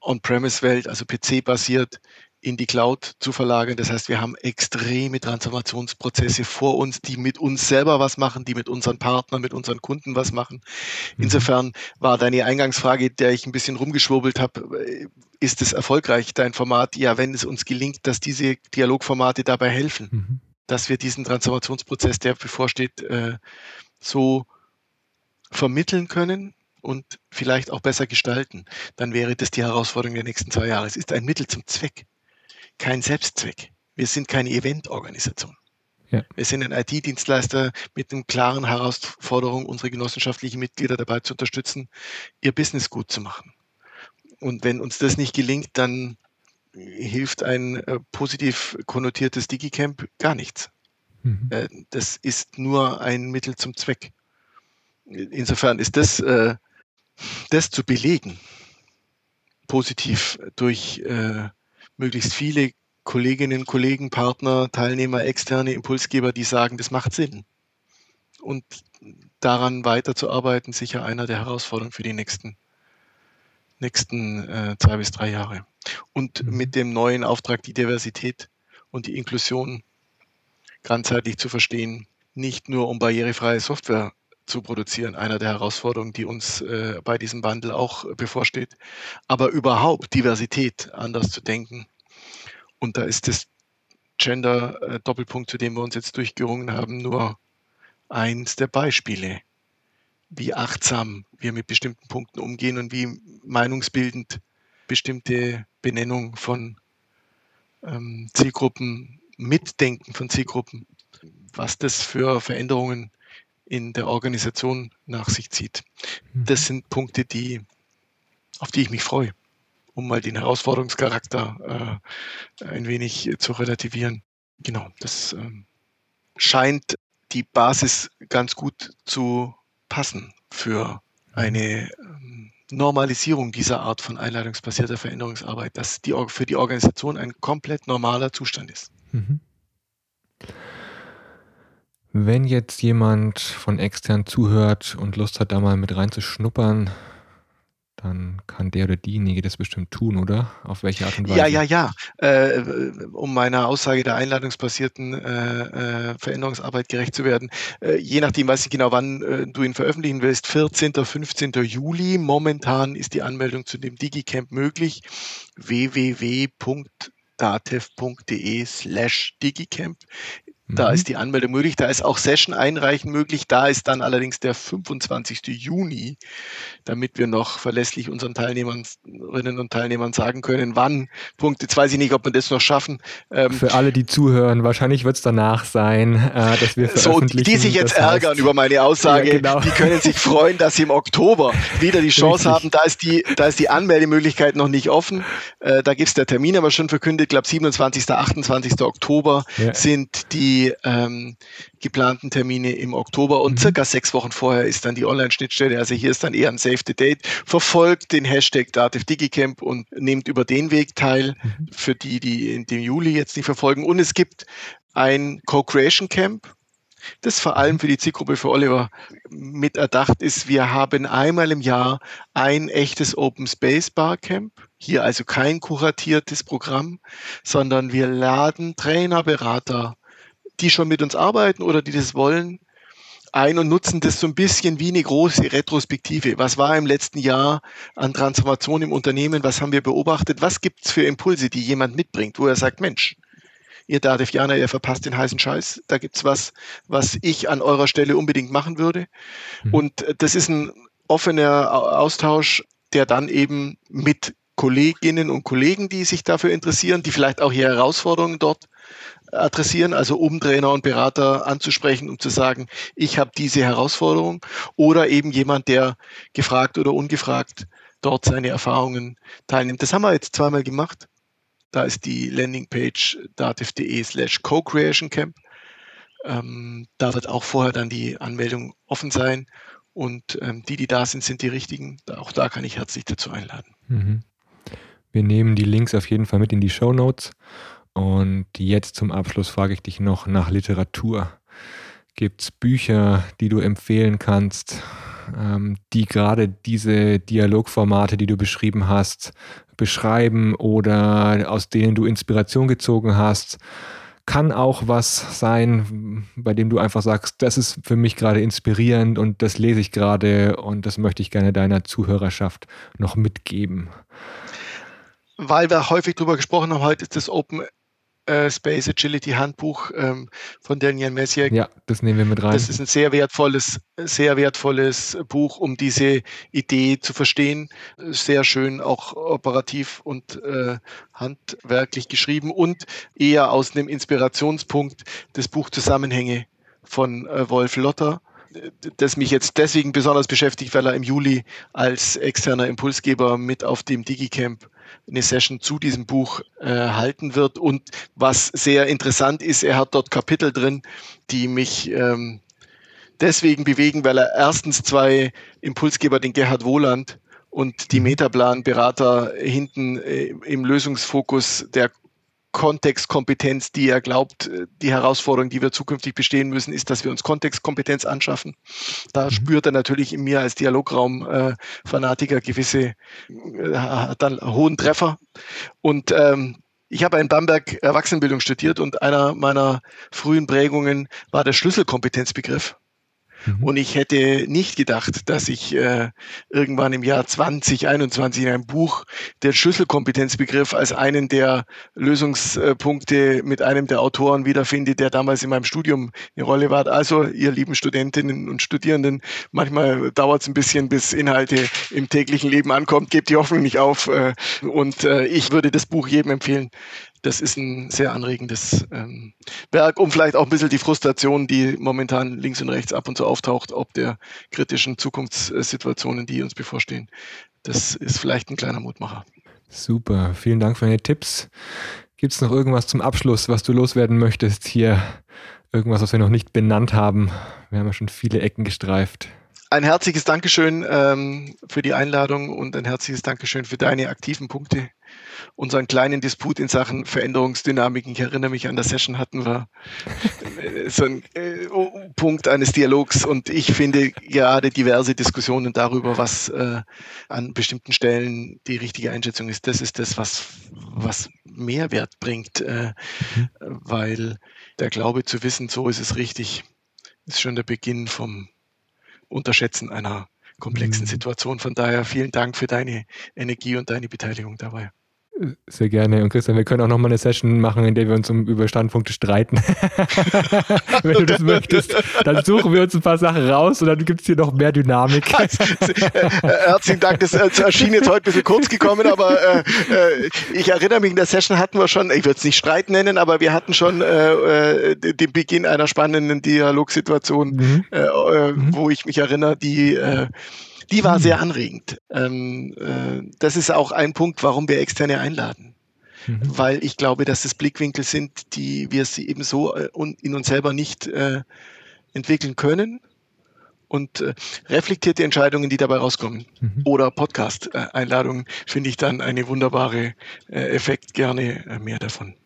On-Premise-Welt, also PC-basiert, in die Cloud zu verlagern. Das heißt, wir haben extreme Transformationsprozesse vor uns, die mit uns selber was machen, die mit unseren Partnern, mit unseren Kunden was machen. Mhm. Insofern war deine Eingangsfrage, der ich ein bisschen rumgeschwurbelt habe, ist es erfolgreich, dein Format? Ja, wenn es uns gelingt, dass diese Dialogformate dabei helfen, mhm. dass wir diesen Transformationsprozess, der bevorsteht, äh, so vermitteln können, und vielleicht auch besser gestalten, dann wäre das die Herausforderung der nächsten zwei Jahre. Es ist ein Mittel zum Zweck kein Selbstzweck. Wir sind keine Eventorganisation. Ja. Wir sind ein IT-Dienstleister mit einer klaren Herausforderung, unsere genossenschaftlichen Mitglieder dabei zu unterstützen, ihr Business gut zu machen. Und wenn uns das nicht gelingt, dann hilft ein äh, positiv konnotiertes Digicamp gar nichts. Mhm. Äh, das ist nur ein Mittel zum Zweck. Insofern ist das, äh, das zu belegen, positiv durch äh, möglichst viele Kolleginnen, Kollegen, Partner, Teilnehmer, externe Impulsgeber, die sagen, das macht Sinn. Und daran weiterzuarbeiten, sicher einer der Herausforderungen für die nächsten, nächsten äh, zwei bis drei Jahre. Und mhm. mit dem neuen Auftrag, die Diversität und die Inklusion ganzheitlich zu verstehen, nicht nur um barrierefreie Software zu produzieren, einer der Herausforderungen, die uns äh, bei diesem Wandel auch bevorsteht, aber überhaupt Diversität anders zu denken. Und da ist das Gender-Doppelpunkt, zu dem wir uns jetzt durchgerungen haben, nur eins der Beispiele, wie achtsam wir mit bestimmten Punkten umgehen und wie meinungsbildend bestimmte Benennung von ähm, Zielgruppen, Mitdenken von Zielgruppen, was das für Veränderungen in der Organisation nach sich zieht. Mhm. Das sind Punkte, die, auf die ich mich freue, um mal den Herausforderungscharakter äh, ein wenig zu relativieren. Genau, das ähm, scheint die Basis ganz gut zu passen für eine ähm, Normalisierung dieser Art von einleitungsbasierter Veränderungsarbeit, dass die für die Organisation ein komplett normaler Zustand ist. Mhm. Wenn jetzt jemand von extern zuhört und Lust hat, da mal mit reinzuschnuppern, dann kann der oder diejenige das bestimmt tun, oder? Auf welche Art und Weise? Ja, ja, ja. Äh, um meiner Aussage der einladungsbasierten äh, äh, Veränderungsarbeit gerecht zu werden. Äh, je nachdem, weiß ich genau, wann äh, du ihn veröffentlichen willst, 14., 15. Juli. Momentan ist die Anmeldung zu dem Digicamp möglich. www.datev.de slash Digicamp Da mhm. ist die Anmeldung möglich, da ist auch Session einreichen möglich. Da ist dann allerdings der 25. Juni, damit wir noch verlässlich unseren Teilnehmerinnen und Teilnehmern sagen können, wann. Punkt, jetzt weiß ich nicht, ob wir das noch schaffen. Ähm, Für alle, die zuhören, wahrscheinlich wird es danach sein, äh, dass wir. So, die sich jetzt ärgern über meine Aussage, ja, genau. die können sich freuen, dass sie im Oktober wieder die Chance Richtig. haben. Da ist die, da ist die Anmeldemöglichkeit noch nicht offen. Äh, da gibt es der Termin aber schon verkündet. Ich glaube, 27. 28. Oktober ja. sind die ähm, geplanten Termine im Oktober und mhm. circa sechs Wochen vorher ist dann die Online-Schnittstelle. Also hier ist dann eher ein Save the Date. Verfolgt den Hashtag Dativ Digicamp und nehmt über den Weg teil, mhm. für die, die in dem Juli jetzt nicht verfolgen. Und es gibt ein Co-Creation Camp, das vor allem für die Zielgruppe für Oliver mit erdacht ist. Wir haben einmal im Jahr ein echtes Open Space Barcamp. Hier also kein kuratiertes Programm, sondern wir laden Trainer, Berater, die schon mit uns arbeiten oder die das wollen, ein und nutzen das so ein bisschen wie eine große Retrospektive. Was war im letzten Jahr an Transformation im Unternehmen? Was haben wir beobachtet? Was gibt es für Impulse, die jemand mitbringt, wo er sagt, Mensch, ihr Dadevianer, ihr verpasst den heißen Scheiß. Da gibt es was, was ich an eurer Stelle unbedingt machen würde. Mhm. Und das ist ein offener Austausch, der dann eben mit Kolleginnen und Kollegen, die sich dafür interessieren, die vielleicht auch ihre Herausforderungen dort adressieren, also um Trainer und Berater anzusprechen, um zu sagen, ich habe diese Herausforderung oder eben jemand, der gefragt oder ungefragt dort seine Erfahrungen teilnimmt. Das haben wir jetzt zweimal gemacht. Da ist die Landingpage dativ.de slash co-creation camp. Ähm, da wird auch vorher dann die Anmeldung offen sein und ähm, die, die da sind, sind die richtigen. Auch da kann ich herzlich dazu einladen. Mhm. Wir nehmen die Links auf jeden Fall mit in die Show Notes und jetzt zum Abschluss frage ich dich noch nach Literatur. Gibt es Bücher, die du empfehlen kannst, ähm, die gerade diese Dialogformate, die du beschrieben hast, beschreiben oder aus denen du Inspiration gezogen hast? Kann auch was sein, bei dem du einfach sagst, das ist für mich gerade inspirierend und das lese ich gerade und das möchte ich gerne deiner Zuhörerschaft noch mitgeben. Weil wir häufig darüber gesprochen haben, heute ist das Open äh, Space Agility Handbuch ähm, von Daniel Messier. Ja, das nehmen wir mit rein. Das ist ein sehr wertvolles, sehr wertvolles Buch, um diese Idee zu verstehen. Sehr schön, auch operativ und äh, handwerklich geschrieben und eher aus einem Inspirationspunkt das Buch Zusammenhänge von äh, Wolf Lotter das mich jetzt deswegen besonders beschäftigt, weil er im Juli als externer Impulsgeber mit auf dem Digicamp eine Session zu diesem Buch äh, halten wird. Und was sehr interessant ist, er hat dort Kapitel drin, die mich ähm, deswegen bewegen, weil er erstens zwei Impulsgeber, den Gerhard Wohland und die mhm. Metaplan-Berater hinten äh, im Lösungsfokus der Kontextkompetenz, die er glaubt, äh, die Herausforderung, die wir zukünftig bestehen müssen, ist, dass wir uns Kontextkompetenz anschaffen. Da mhm. spürt er natürlich in mir als Dialograum-Fanatiker äh, gewisse, äh, hat dann hohen Treffer. Und ähm, ich habe in Bamberg Erwachsenenbildung studiert und einer meiner frühen Prägungen war der Schlüsselkompetenzbegriff. Mhm. Und ich hätte nicht gedacht, dass ich äh, irgendwann im Jahr 2021 in einem Buch den Schlüsselkompetenzbegriff als einen der Lösungspunkte mit einem der Autoren wiederfinde, der damals in meinem Studium eine Rolle war. Also, ihr lieben Studentinnen und Studierenden, manchmal dauert es ein bisschen, bis Inhalte im täglichen Leben ankommt. Gebt die Hoffnung nicht auf. Äh, und äh, ich würde das Buch jedem empfehlen, das ist ein sehr anregendes ähm, Werk, um vielleicht auch ein bisschen die Frustration, die momentan links und rechts ab und zu auftaucht, ob der kritischen Zukunftssituationen, die uns bevorstehen. Das ist vielleicht ein kleiner Mutmacher. Super, vielen Dank für deine Tipps. Gibt es noch irgendwas zum Abschluss, was du loswerden möchtest hier? Irgendwas, was wir noch nicht benannt haben? Wir haben ja schon viele Ecken gestreift. Ein herzliches Dankeschön ähm, für die Einladung und ein herzliches Dankeschön für deine aktiven Punkte unseren kleinen Disput in Sachen Veränderungsdynamiken, ich erinnere mich an der Session, hatten wir äh, so ein äh, Punkt eines Dialogs und ich finde gerade diverse Diskussionen darüber, was äh, an bestimmten Stellen die richtige Einschätzung ist, das ist das, was, was Mehrwert bringt, äh, weil der Glaube zu wissen, so ist es richtig, ist schon der Beginn vom Unterschätzen einer komplexen mhm. Situation. Von daher vielen Dank für deine Energie und deine Beteiligung dabei. Sehr gerne. Und Christian, wir können auch nochmal eine Session machen, in der wir uns um über Standpunkte streiten. [laughs] Wenn du das möchtest, dann suchen wir uns ein paar Sachen raus und dann gibt es hier noch mehr Dynamik. [laughs] Herzlichen Dank, das, das erschien jetzt heute ein bisschen kurz gekommen, aber äh, äh ich erinnere mich, in der Session hatten wir schon, ich würde es nicht Streit nennen, aber wir hatten schon äh, äh den Beginn einer spannenden Dialogsituation, mhm. Äh, äh, mhm. wo ich mich erinnere, die die war sehr hm. anregend. Ähm, äh, das ist auch ein Punkt, warum wir Externe einladen. Mhm. Weil ich glaube, dass es Blickwinkel sind, die wir sie eben so äh, in uns selber nicht äh, entwickeln können. Und äh, reflektierte Entscheidungen, die dabei rauskommen. Mhm. Oder Podcast-Einladungen finde ich dann eine wunderbare äh, Effekt. Gerne mehr davon.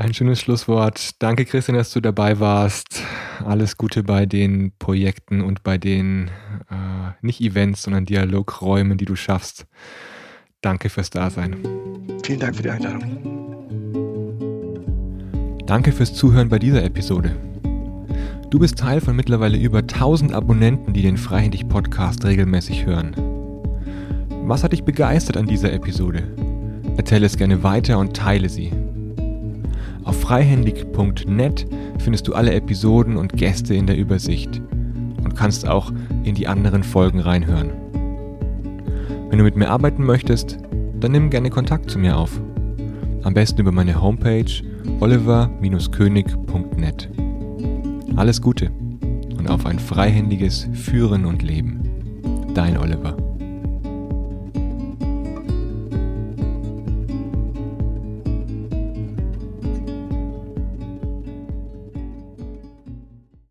Ein schönes Schlusswort. Danke, Christian, dass du dabei warst. Alles Gute bei den Projekten und bei den äh, nicht Events, sondern Dialogräumen, die du schaffst. Danke fürs Dasein. Vielen Dank für die Einladung. Danke fürs Zuhören bei dieser Episode. Du bist Teil von mittlerweile über 1000 Abonnenten, die den Freihändig Podcast regelmäßig hören. Was hat dich begeistert an dieser Episode? Erzähle es gerne weiter und teile sie. Auf freihändig.net findest du alle Episoden und Gäste in der Übersicht und kannst auch in die anderen Folgen reinhören. Wenn du mit mir arbeiten möchtest, dann nimm gerne Kontakt zu mir auf. Am besten über meine Homepage oliver-könig.net. Alles Gute und auf ein freihändiges Führen und Leben. Dein Oliver.